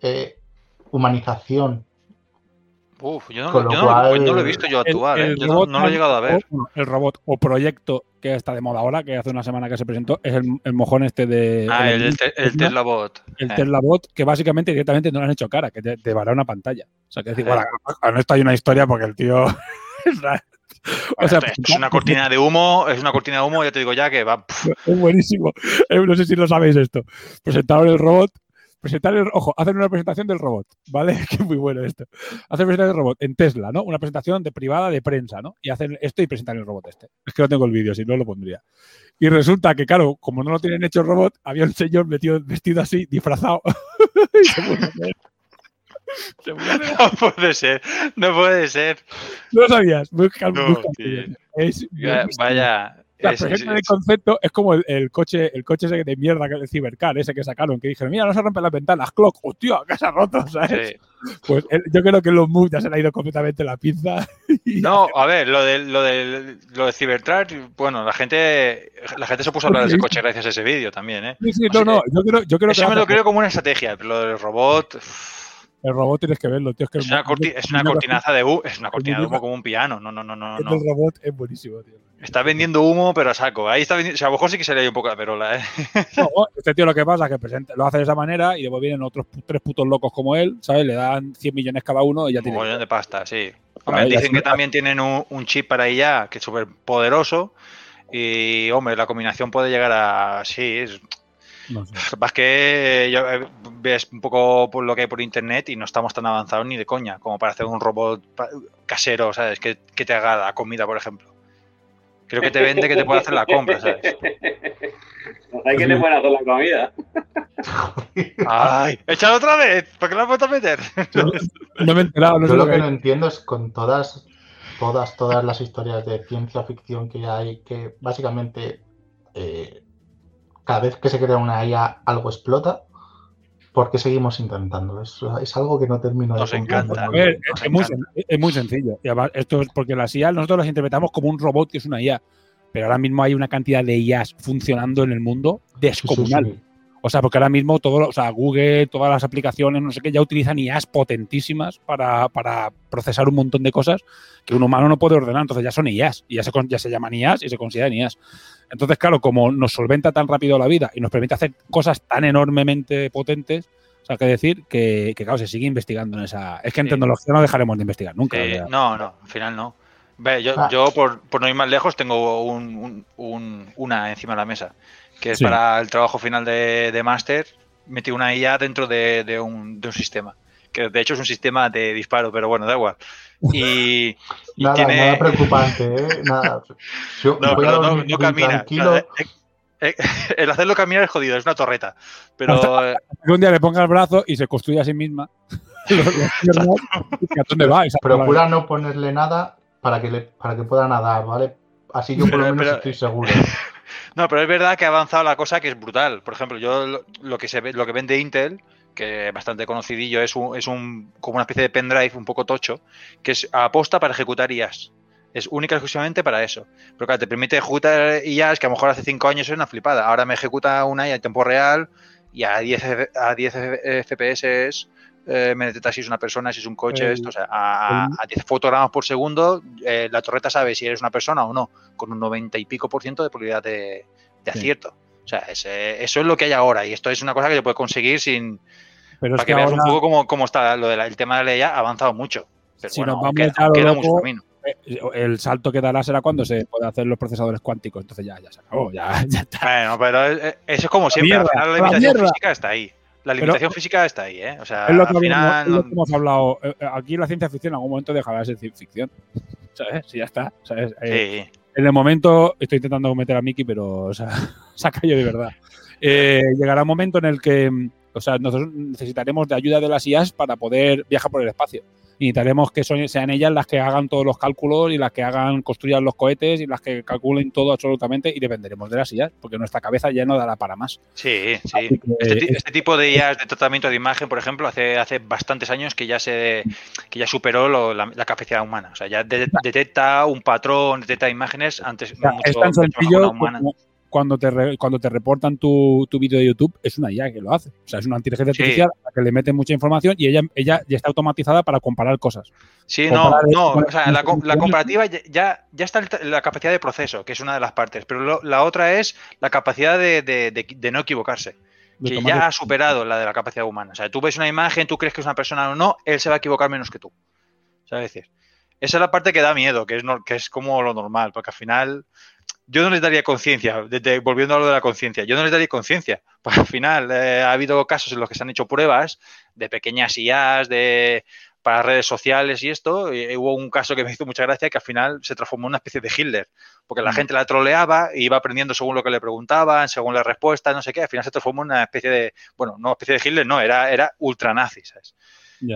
eh, humanización. Uf, yo no, lo, lo yo no lo- cual- no lo he visto yo actuar, ¿eh? el Yo no, robot no lo he llegado a ver. o- el robot o proyecto que está de moda ahora, que hace una semana que se presentó, es el, el mojón este de. Ah, el, el, el, te- el Tesla Bot. el Eh. Tesla Bot, que básicamente directamente no le han hecho cara, que te, te vará una pantalla. O sea, que decir, Eh. bueno, con esto hay una historia porque el tío. [laughs] o sea, Esto es una cortina de humo, es una cortina de humo, ya te digo ya que va. Es buenísimo. Eh, No sé si lo sabéis esto. Presentaron el robot. Presentaron el, ojo, hacen una presentación del robot, ¿vale? [laughs] Que muy bueno esto. Hacen presentación del robot en Tesla, ¿no? Una presentación de privada de prensa, ¿no? Y hacen esto y presentan el robot este. Es que no tengo el vídeo, si no lo pondría. Y resulta que, claro, como no lo tienen hecho el robot, había un señor metido vestido así, disfrazado. [laughs] y se No puede ser, no puede ser. No lo sabías. Busca, No, busca. Es. Vaya. La es- presentan es- el concepto es como el, el coche el coche ese de mierda, el Cybercar, ese que sacaron, que dijeron, mira, no se rompen las ventanas, Clock, hostia, que se ha roto, ¿sabes? sí. Pues él- yo creo que en los moves ya se le ha ido completamente la pinza. [laughs] No, a ver, lo del lo del lo de Cybertruck, bueno, la gente la gente se puso a hablar de ese coche gracias a ese vídeo también, ¿eh? Sí, sí, no, no, yo creo, yo creo Eso que me lo creo como una estrategia, pero lo del robot el robot tienes que verlo, tío. Es, que es el una, mo- corti- es una el cortinaza de humo, es una cortina de humo como un piano, no, no, no, no, el no. del robot es buenísimo, tío. Está vendiendo humo, pero a saco. Ahí está vendiendo, o sea, a lo mejor sí que se le un poco la perola, ¿eh? No, este tío lo que pasa es que presenta- lo hace de esa manera y después vienen otros tres putos locos como él, ¿sabes? Le dan 100 millones cada uno y ya Un tiene. mogollón de pasta, sí. Hombre, dicen que también tienen un, un chip para IA que es súper poderoso. Y, hombre, la combinación puede llegar a. Sí, es, No sé. Más que yo, eh, ves un poco por lo que hay por internet y no estamos tan avanzados ni de coña como para hacer un robot casero, ¿sabes? Que, que te haga la comida, por ejemplo. Creo que te vende que te puede hacer la compra, ¿sabes? Hay que te pueden hacer la comida. ¡Ay! ¡Échalo otra vez! ¿Por qué lo has vuelto a meter? No me he enterado, no Yo lo lo que que no entiendo es con todas, todas, todas las historias de ciencia ficción que hay, que básicamente eh, cada vez que se crea una IA algo explota. ¿Por qué seguimos intentando? Es, es algo que no termino Nos de encanta. A ver, bien. es, es muy, es muy sencillo. Y además, esto es porque las IA nosotros las interpretamos como un robot que es una IA. Pero ahora mismo hay una cantidad de IAs funcionando en el mundo Sí, sí, descomunal. sí. O sea, porque ahora mismo todo, o sea, Google, todas las aplicaciones, no sé qué, ya utilizan IAs potentísimas para, para procesar un montón de cosas que un humano no puede ordenar. Entonces ya son IAs y ya se, ya se llaman IAs y se consideran IAs. Entonces, claro, como nos solventa tan rápido la vida y nos permite hacer cosas tan enormemente potentes, o sea, que decir que, que, claro, se sigue investigando en esa. Es que en Sí. tecnología no dejaremos de investigar nunca. Sí, no, no, al final no. Ve, yo, Ah. yo por, por no ir más lejos, tengo un- un- un- una encima de la mesa, que es Sí. para el trabajo final de, de máster, metí una IA dentro de, de un, de un sistema, que de hecho es un sistema de disparo, pero bueno, da igual. Y, y Nada, tiene... nada preocupante, ¿eh? Nada. Yo No, pero no, no camina. tranquilo. Eh, eh, [laughs] el hacerlo caminar es jodido, es una torreta. Pero eh, Que un día le ponga el brazo y se construye a sí misma. [laughs] Los- las piernas, y ¿A dónde va? Procura no ponerle nada para que, le, para que pueda nadar, ¿vale? Así yo por lo Pero- menos pero- estoy seguro. [laughs] No, pero es verdad que ha avanzado la cosa que es brutal. Por ejemplo, yo lo, que se ve, lo que vende Intel, que es bastante conocidillo, es un, es un como una especie de pendrive un poco tocho, que es aposta para ejecutar IAs. Es única y exclusivamente para eso. Pero claro, te permite ejecutar IAs que a lo mejor hace 5 años era una flipada. Ahora me ejecuta una IA en tiempo real y a 10, F- a 10 F- FPS eh, me detecta si es una persona, si es un coche, El- esto. O sea, a, el- a 10 fotogramas por segundo, eh, la torreta sabe si eres una persona o no, con un 90 y pico por ciento de probabilidad de, de Sí. acierto. O sea, ese- eso es lo que hay ahora y esto es una cosa que se puede conseguir sin... Pero es para que, que veas ahora, un poco cómo, cómo está lo del tema de la ley ha avanzado mucho. Pero Si bueno, nos vamos queda, ya a lo queda loco, mucho camino. eh, el salto que dará será cuando se pueda hacer los procesadores cuánticos. Entonces ya, ya se acabó, ya, [laughs] ya está. Bueno, pero eh, eso es como siempre. mierda, la la limitación mierda. física está ahí. La Pero- limitación física está ahí, ¿eh? O sea, Es lo que, al habíamos- final... es lo que hemos hablado. Eh, eh, Aquí la ciencia ficción en algún momento dejará de ser ci- ficción. [laughs] ¿Sabes? Si ya está. ¿sabes? Eh, Sí. En el momento estoy intentando meter a Mickey, pero o sea, [laughs] se ha caído de verdad. Eh, llegará un momento en el que, mm, O sea, nosotros necesitaremos de ayuda de las IAs para poder viajar por el espacio. Y necesitaremos que son- sean ellas las que hagan todos los cálculos y las que hagan, construyan los cohetes y las que calculen todo absolutamente y dependeremos de las IAs, porque nuestra cabeza ya no dará para más. Sí, sí. Que, Este, este tipo de IAs de tratamiento de imagen, por ejemplo, hace, hace bastantes años que ya se que ya superó lo- la, la capacidad humana. O sea, ya de- detecta un patrón, detecta imágenes antes O sea, mucho, es tan sencillo cuando te, re- cuando te reportan tu, tu vídeo de YouTube, es una IA que lo hace. O sea, es una inteligencia Sí. artificial a la que le mete mucha información y ella, ella ya está automatizada para comparar cosas. Sí, no, Comparar- no, o sea, la, la comparativa ya- ya, está la capacidad de proceso, que es una de las partes, pero lo- la otra es la capacidad de, de- de- de no equivocarse, que ya ha superado la de la capacidad humana. O sea, tú ves una imagen, tú crees que es una persona o no, él se va a equivocar menos que tú. ¿Sabes decir? Esa es la parte que da miedo, que es, no- que es como lo normal, porque al final yo no les daría conciencia, volviendo a lo de la conciencia, yo no les daría conciencia, porque al final eh, ha habido casos en los que se han hecho pruebas de pequeñas IAs, de para redes sociales y esto, y hubo un caso que me hizo mucha gracia que al final se transformó en una especie de Hitler, porque la Mm. gente la troleaba y iba aprendiendo según lo que le preguntaban, según la respuesta, no sé qué, al final se transformó en una especie de, bueno, no especie de Hitler, no, era, era ultranazi, ¿sabes?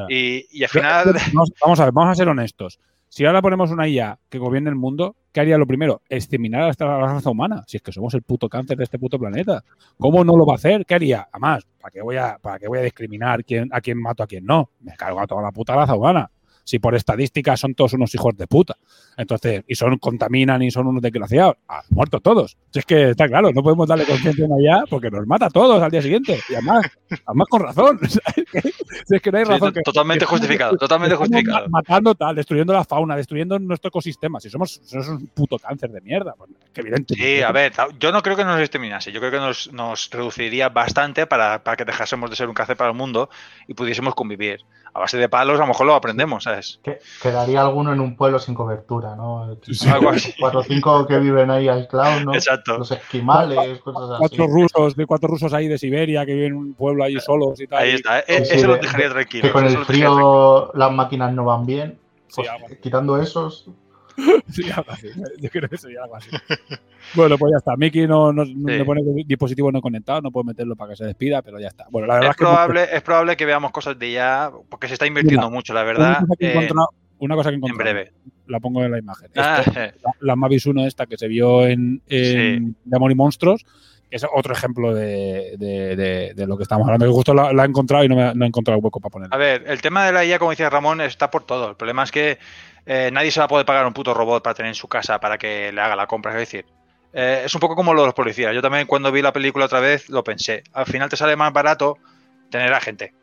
Y, y al final... vamos a ver, vamos a ser honestos. Si ahora ponemos una IA que gobierne el mundo, ¿qué haría lo primero? Exterminar hasta la raza humana. Si es que somos el puto cáncer de este puto planeta. ¿Cómo no lo va a hacer? ¿Qué haría? Además, ¿para qué voy a, para qué voy a discriminar quién, a quién mato, a quién no? Me cargo a toda la puta raza humana. Si por estadística son todos unos hijos de puta. Entonces, y son, contaminan y son unos desgraciados. Ah, muertos todos. Si es que está claro, no podemos darle conciencia a una IA porque nos mata a todos al día siguiente. Y además, además con razón. [laughs] si es que no hay razón. que- totalmente que justificado, totalmente justificado. ma- Matando tal, destruyendo la fauna, destruyendo nuestro ecosistema. Si somos, somos un puto cáncer de mierda, pues que evidente. Sí, a ver, yo no creo que nos exterminase, yo creo que nos, nos reduciría bastante para, para que dejásemos de ser un cáncer para el mundo y pudiésemos convivir. A base de palos a lo mejor lo aprendemos, ¿sabes? Que- quedaría alguno en un pueblo sin cobertura, ¿no? Algo así. [laughs] Cuatro o cinco que viven ahí aislados, ¿no? Exacto. Los esquimales, cosas así. Cuatro rusos, de cuatro rusos ahí de Siberia que viven en un pueblo ahí solos y tal. Ahí está, Sí, e- sí, eso lo de- dejaría de- tranquilo. Que con el frío las máquinas no van bien. Pues, quitando esos, [laughs] Sí, algo así. Yo creo que sería algo así. Bueno, pues ya está. Miki no, no, Sí. le pone dispositivo no conectado, no puedo meterlo para que se despida, pero ya está. Bueno, la verdad Es es que probable, es probable que veamos cosas de ya, porque se está invirtiendo Mira, mucho, la una verdad, cosa que he eh, una cosa que he en breve. la pongo en la imagen. Ah, Esto, eh, la, la Mavis 1 esta que se vio en, en De Amor y Monstruos, es otro ejemplo de, de- lo que estamos hablando. Que justo la, he encontrado y no, me, no he encontrado hueco para ponerla. A ver, el tema de la IA, como decía Ramón, está por todo. El problema es que eh, nadie se va a poder pagar un puto robot para tener en su casa para que le haga la compra. Es decir, eh, es un poco como lo de los policías. Yo también cuando vi la película otra vez lo pensé. Al final te sale más barato tener a gente.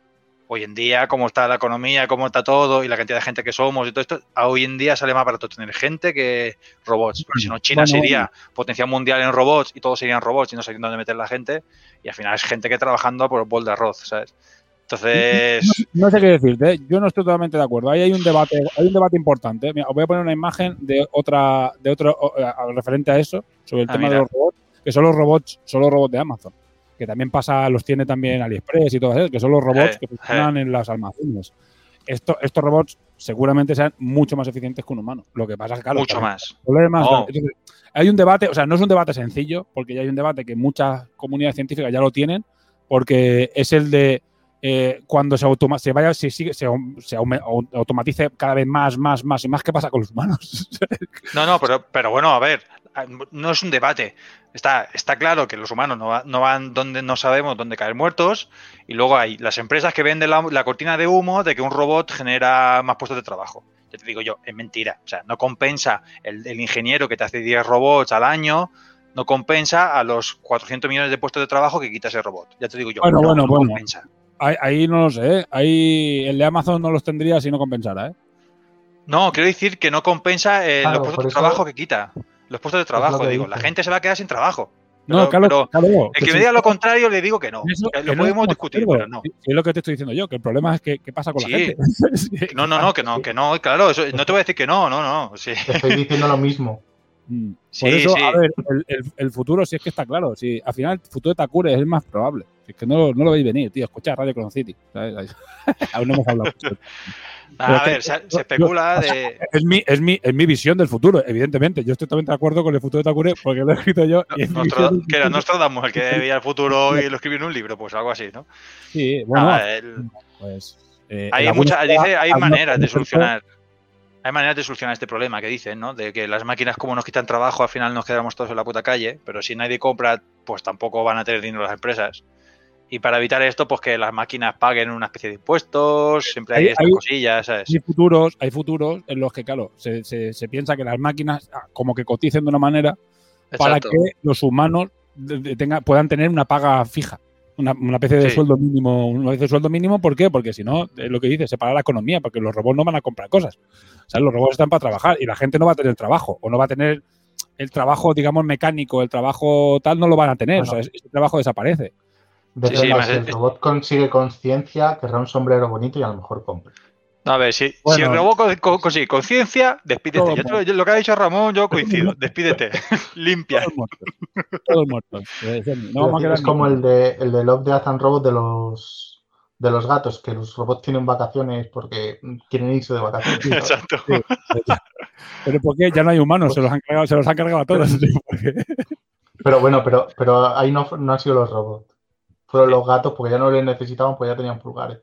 Hoy en día, como está la economía, cómo está todo y la cantidad de gente que somos y todo esto, hoy en día sale más barato tener gente que robots. Porque si no, China Bueno, sería potencial mundial en robots y todos serían robots y no sabrían dónde meter la gente. Y al final es gente que trabajando por bol de arroz, ¿sabes? Entonces, No sé qué decirte, ¿eh? yo no estoy totalmente de acuerdo. Ahí hay un debate, hay un debate importante. Mira, os voy a poner una imagen de otra, de otro o- referente a eso, sobre el Ah, tema mira. de los robots, que son los robots, son los robots de Amazon, que también pasa, los tiene también AliExpress y todo eso, que son los robots que funcionan en los almacenes. Esto, estos robots seguramente sean mucho más eficientes que un humano. Lo que pasa es que, claro, mucho también más. problemas. Oh. Entonces, hay un debate, o sea, no es un debate sencillo, porque ya hay un debate que muchas comunidades científicas ya lo tienen, porque es el de eh, cuando se, automa se vaya, se, sigue, se, se automatice cada vez más, más, más y más, ¿qué pasa con los humanos? [laughs] No, no, pero, pero bueno, a ver, no es un debate. Está, está claro que los humanos no, no van donde no sabemos dónde caer muertos y luego hay las empresas que venden la, la cortina de humo de que un robot genera más puestos de trabajo. Ya te digo yo, es mentira. O sea, no compensa el, el ingeniero que te hace 10 robots al año, no compensa a los 400 millones de puestos de trabajo que quita ese robot. Ya te digo yo, Bueno, no, bueno, no bueno. compensa. ahí, ahí no lo sé, ¿eh? ahí el de Amazon no los tendría si no compensara, ¿eh? No, quiero decir que no compensa eh, Claro, los puestos de trabajo que quita. Los puestos de trabajo, digo. dice. La gente se va a quedar sin trabajo. No, claro, pero claro, El que sí, me diga lo contrario le digo que no. eso- Que que lo no podemos discutir, pero no. Es lo que te estoy diciendo yo, que el problema es que qué pasa con Sí. la gente. [laughs] No, no, no, que no, que no, claro, eso, no te voy a decir que no, no, no. Sí. te estoy diciendo lo mismo. [laughs] Mm. Por Sí, eso, sí. a ver, el, el- el futuro sí es que está claro. Si al final el futuro de Takure es el más probable. Es que no, no lo veis venir, tío. Escucha Radio Clone City. ¿sabes? [laughs] Aún no hemos hablado. A ver, se, se especula de. Es mi, es, mi, es mi visión del futuro, evidentemente. Yo estoy totalmente de acuerdo con el futuro de Takure porque lo he escrito yo. y es que era. Nostradamus el que veía el futuro y lo escribió en un libro, pues algo así, ¿no? Sí, bueno, Ah, el- pues. eh, hay muchas, dice, hay maneras de solucionar. Hay maneras de solucionar este problema que dicen, ¿no? De que las máquinas, como nos quitan trabajo, al final nos quedamos todos en la puta calle, pero si nadie compra, pues tampoco van a tener dinero las empresas. Y para evitar esto, pues que las máquinas paguen una especie de impuestos, siempre hay, Hay- estas hay- cosillas, ¿sabes? Hay futuros, hay futuros en los que, claro, se, se- se piensa que las máquinas ah, como que coticen de una manera para que los humanos tenga- puedan tener una paga fija. Una, una especie de Sí. sueldo mínimo. Una especie de sueldo mínimo, ¿por qué? Porque si no, es lo que dice, se para la economía, porque los robots no van a comprar cosas. O sea, los robots están para trabajar y la gente no va a tener trabajo, o no va a tener el trabajo, digamos, mecánico, el trabajo tal, no lo van a tener. Bueno. O sea, ese trabajo desaparece. De Sí, verdad, sí, más si el robot consigue conciencia, querrá un sombrero bonito y a lo mejor compra. A ver, si, el robot con- con- consigue conciencia, despídete. Yo lo, yo- lo que ha dicho Ramón, yo coincido. Despídete. [laughs] [laughs] Limpia. Todos muertos. Todos muertos. No Es como el de, el de Love, Death and Robot de los, de los gatos, que los robots tienen vacaciones porque quieren irse de vacaciones. [laughs] Exacto. Pero ¿por qué? Ya no hay humanos, se los han cargado, se los han cargado a todos. Pero bueno, pero, pero ahí no, no han sido los robots. Fueron los gatos porque ya no les necesitaban, pues ya tenían pulgares.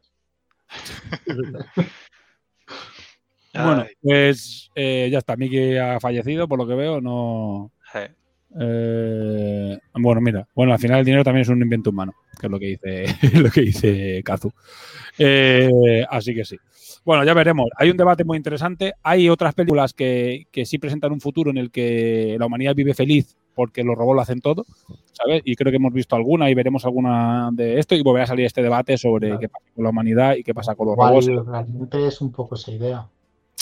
[laughs] Bueno, pues eh, ya está. Miki ha fallecido, por lo que veo. No. eh, bueno, mira. Bueno, al final el dinero también es un invento humano, que es lo que dice, [laughs] lo que dice Kazu. Eh, así que sí. Bueno, ya veremos. Hay un debate muy interesante. Hay otras películas que, que sí presentan un futuro en el que la humanidad vive feliz porque los robots lo hacen todo, ¿sabes? Y creo que hemos visto alguna y veremos alguna de esto y volverá a salir este debate sobre Claro. qué pasa con la humanidad y qué pasa con los Igual robots. realmente es un poco esa idea.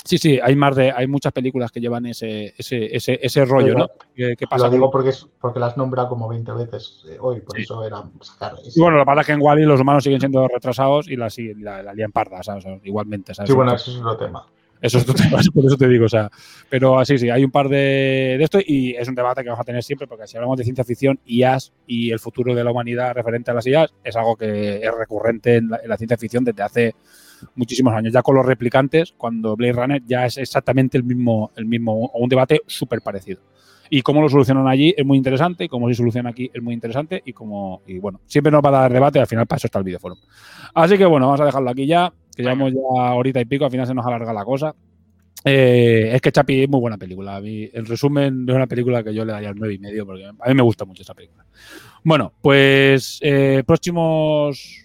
Sí, sí, hay más de, hay muchas películas que llevan ese, ese, ese, ese rollo, ¿no? ¿Qué, qué pasa Lo digo porque, es, porque las nombra como 20 veces eh, hoy, por eso era sacar Y bueno, que pasa es que en Wally los humanos siguen siendo retrasados y la, la, la lían parda, ¿sabes? Igualmente, ¿sabes? Sí, bueno, eso es otro tema. Eso es otro [laughs] tema, por eso te digo, o sea. Pero así, sí, hay un par de, de esto y es un debate que vamos a tener siempre porque si hablamos de ciencia ficción, IAS y el futuro de la humanidad referente a las IAS es algo que es recurrente en la, en la ciencia ficción desde hace muchísimos años. Ya con los replicantes, cuando Blade Runner ya es exactamente el mismo, el mismo, o un debate súper parecido. Y cómo lo solucionan allí es muy interesante, y cómo se soluciona aquí es muy interesante, y como, y bueno, siempre nos va a dar debate, al final para eso está el videoforum. Así que bueno, vamos a dejarlo aquí ya, que llevamos ya horita y pico, al final se nos alarga la cosa. Eh, es que Chapi es muy buena película. A el resumen de una película que yo le daría el 9 y medio, porque a mí me gusta mucho esa película. Bueno, pues eh, próximos.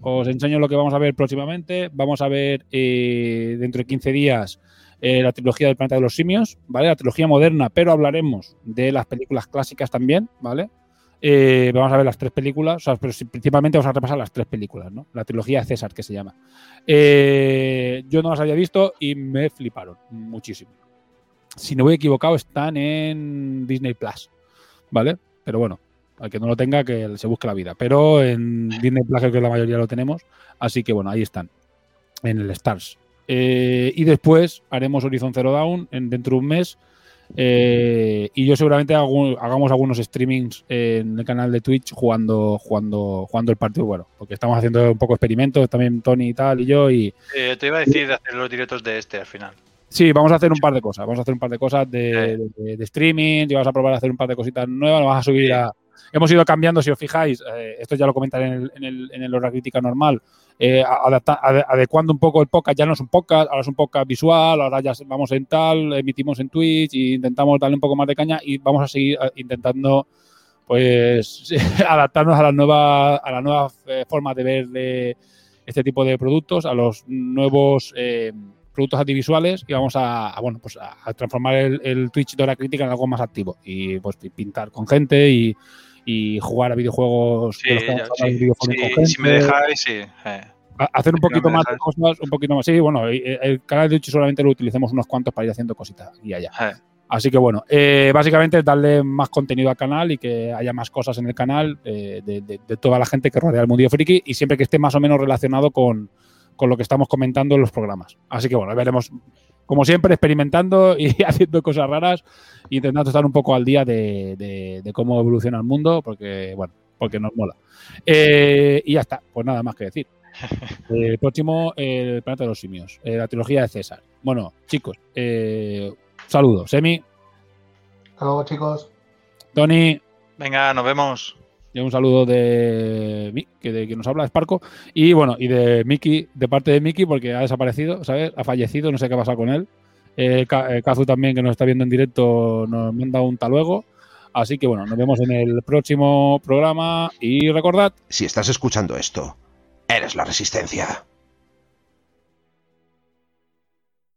Os enseño lo que vamos a ver próximamente. Vamos a ver eh, dentro de 15 días eh, la trilogía del planeta de los simios, ¿vale? La trilogía moderna, pero hablaremos de las películas clásicas también, ¿vale? Eh, vamos a ver las tres películas, o sea, pero principalmente vamos a repasar las tres películas, ¿no? La trilogía de César, que se llama. Yo no las había visto y me fliparon muchísimo. Si no voy equivocado, están en Disney Plus, ¿vale? Pero bueno, al que no lo tenga, que se busque la vida. Pero en Disney Plus creo que la mayoría lo tenemos, así que bueno, ahí están, en el Stars. Eh, y después haremos Horizon Zero Dawn en, dentro de un mes. Eh, y yo seguramente hago- hagamos algunos streamings en el canal de Twitch jugando, jugando, jugando el partido. Bueno, porque estamos haciendo un poco experimentos, también Tony y tal, y yo, y, Eh, te iba a decir de hacer los directos de este al final. Sí, vamos a hacer un par de cosas. Vamos a hacer un par de cosas de, de- de streaming y vamos a probar a hacer un par de cositas nuevas. Lo vamos a subir a. Hemos ido cambiando, si os fijáis, eh, esto ya lo comentaré en el, en el, en el hora crítica normal, eh, adecuando un poco el podcast. Ya no es un podcast, ahora es un podcast visual, ahora ya vamos en tal, emitimos en Twitch e intentamos darle un poco más de caña y vamos a seguir eh, intentando pues [laughs] adaptarnos a las nuevas a las nuevas eh, formas de ver de este tipo de productos, a los nuevos eh, productos audiovisuales y vamos a, bueno pues a, transformar el, el Twitch de hora crítica en algo más activo y pues pi- pintar con gente y, y jugar a videojuegos Sí, ya, sí, videojuegos sí, si me dejáis, sí. eh. hacer un no poquito más de cosas, un poquito más. Sí, bueno, eh, el canal de Twitch solamente lo utilicemos unos cuantos para ir haciendo cositas y allá. Eh. Así que bueno, eh, básicamente darle más contenido al canal y que haya más cosas en el canal eh, de, de- de toda la gente que rodea el mundo friki y siempre que esté más o menos relacionado con, con lo que estamos comentando en los programas. Así que bueno, veremos, como siempre, experimentando y [laughs] haciendo cosas raras, intentando estar un poco al día de, de- de cómo evoluciona el mundo, porque bueno, porque nos mola. Eh, y ya está, pues nada más que decir. [laughs] Eh, el próximo, el planeta de los simios, eh, la trilogía de César. Bueno, chicos, eh, saludos. Semi, Hasta luego, chicos. Tony, Venga, nos vemos. Y un saludo de mí, que de quien nos habla, Sparco. Y bueno, y de Miki, de parte de Miki, porque ha desaparecido, ¿sabes? Ha fallecido, no sé qué ha pasado con él. Eh, eh, Kazu también, que nos está viendo en directo, nos manda un taluego. Así que bueno, nos vemos en el próximo programa y recordad Si estás escuchando esto, eres la resistencia.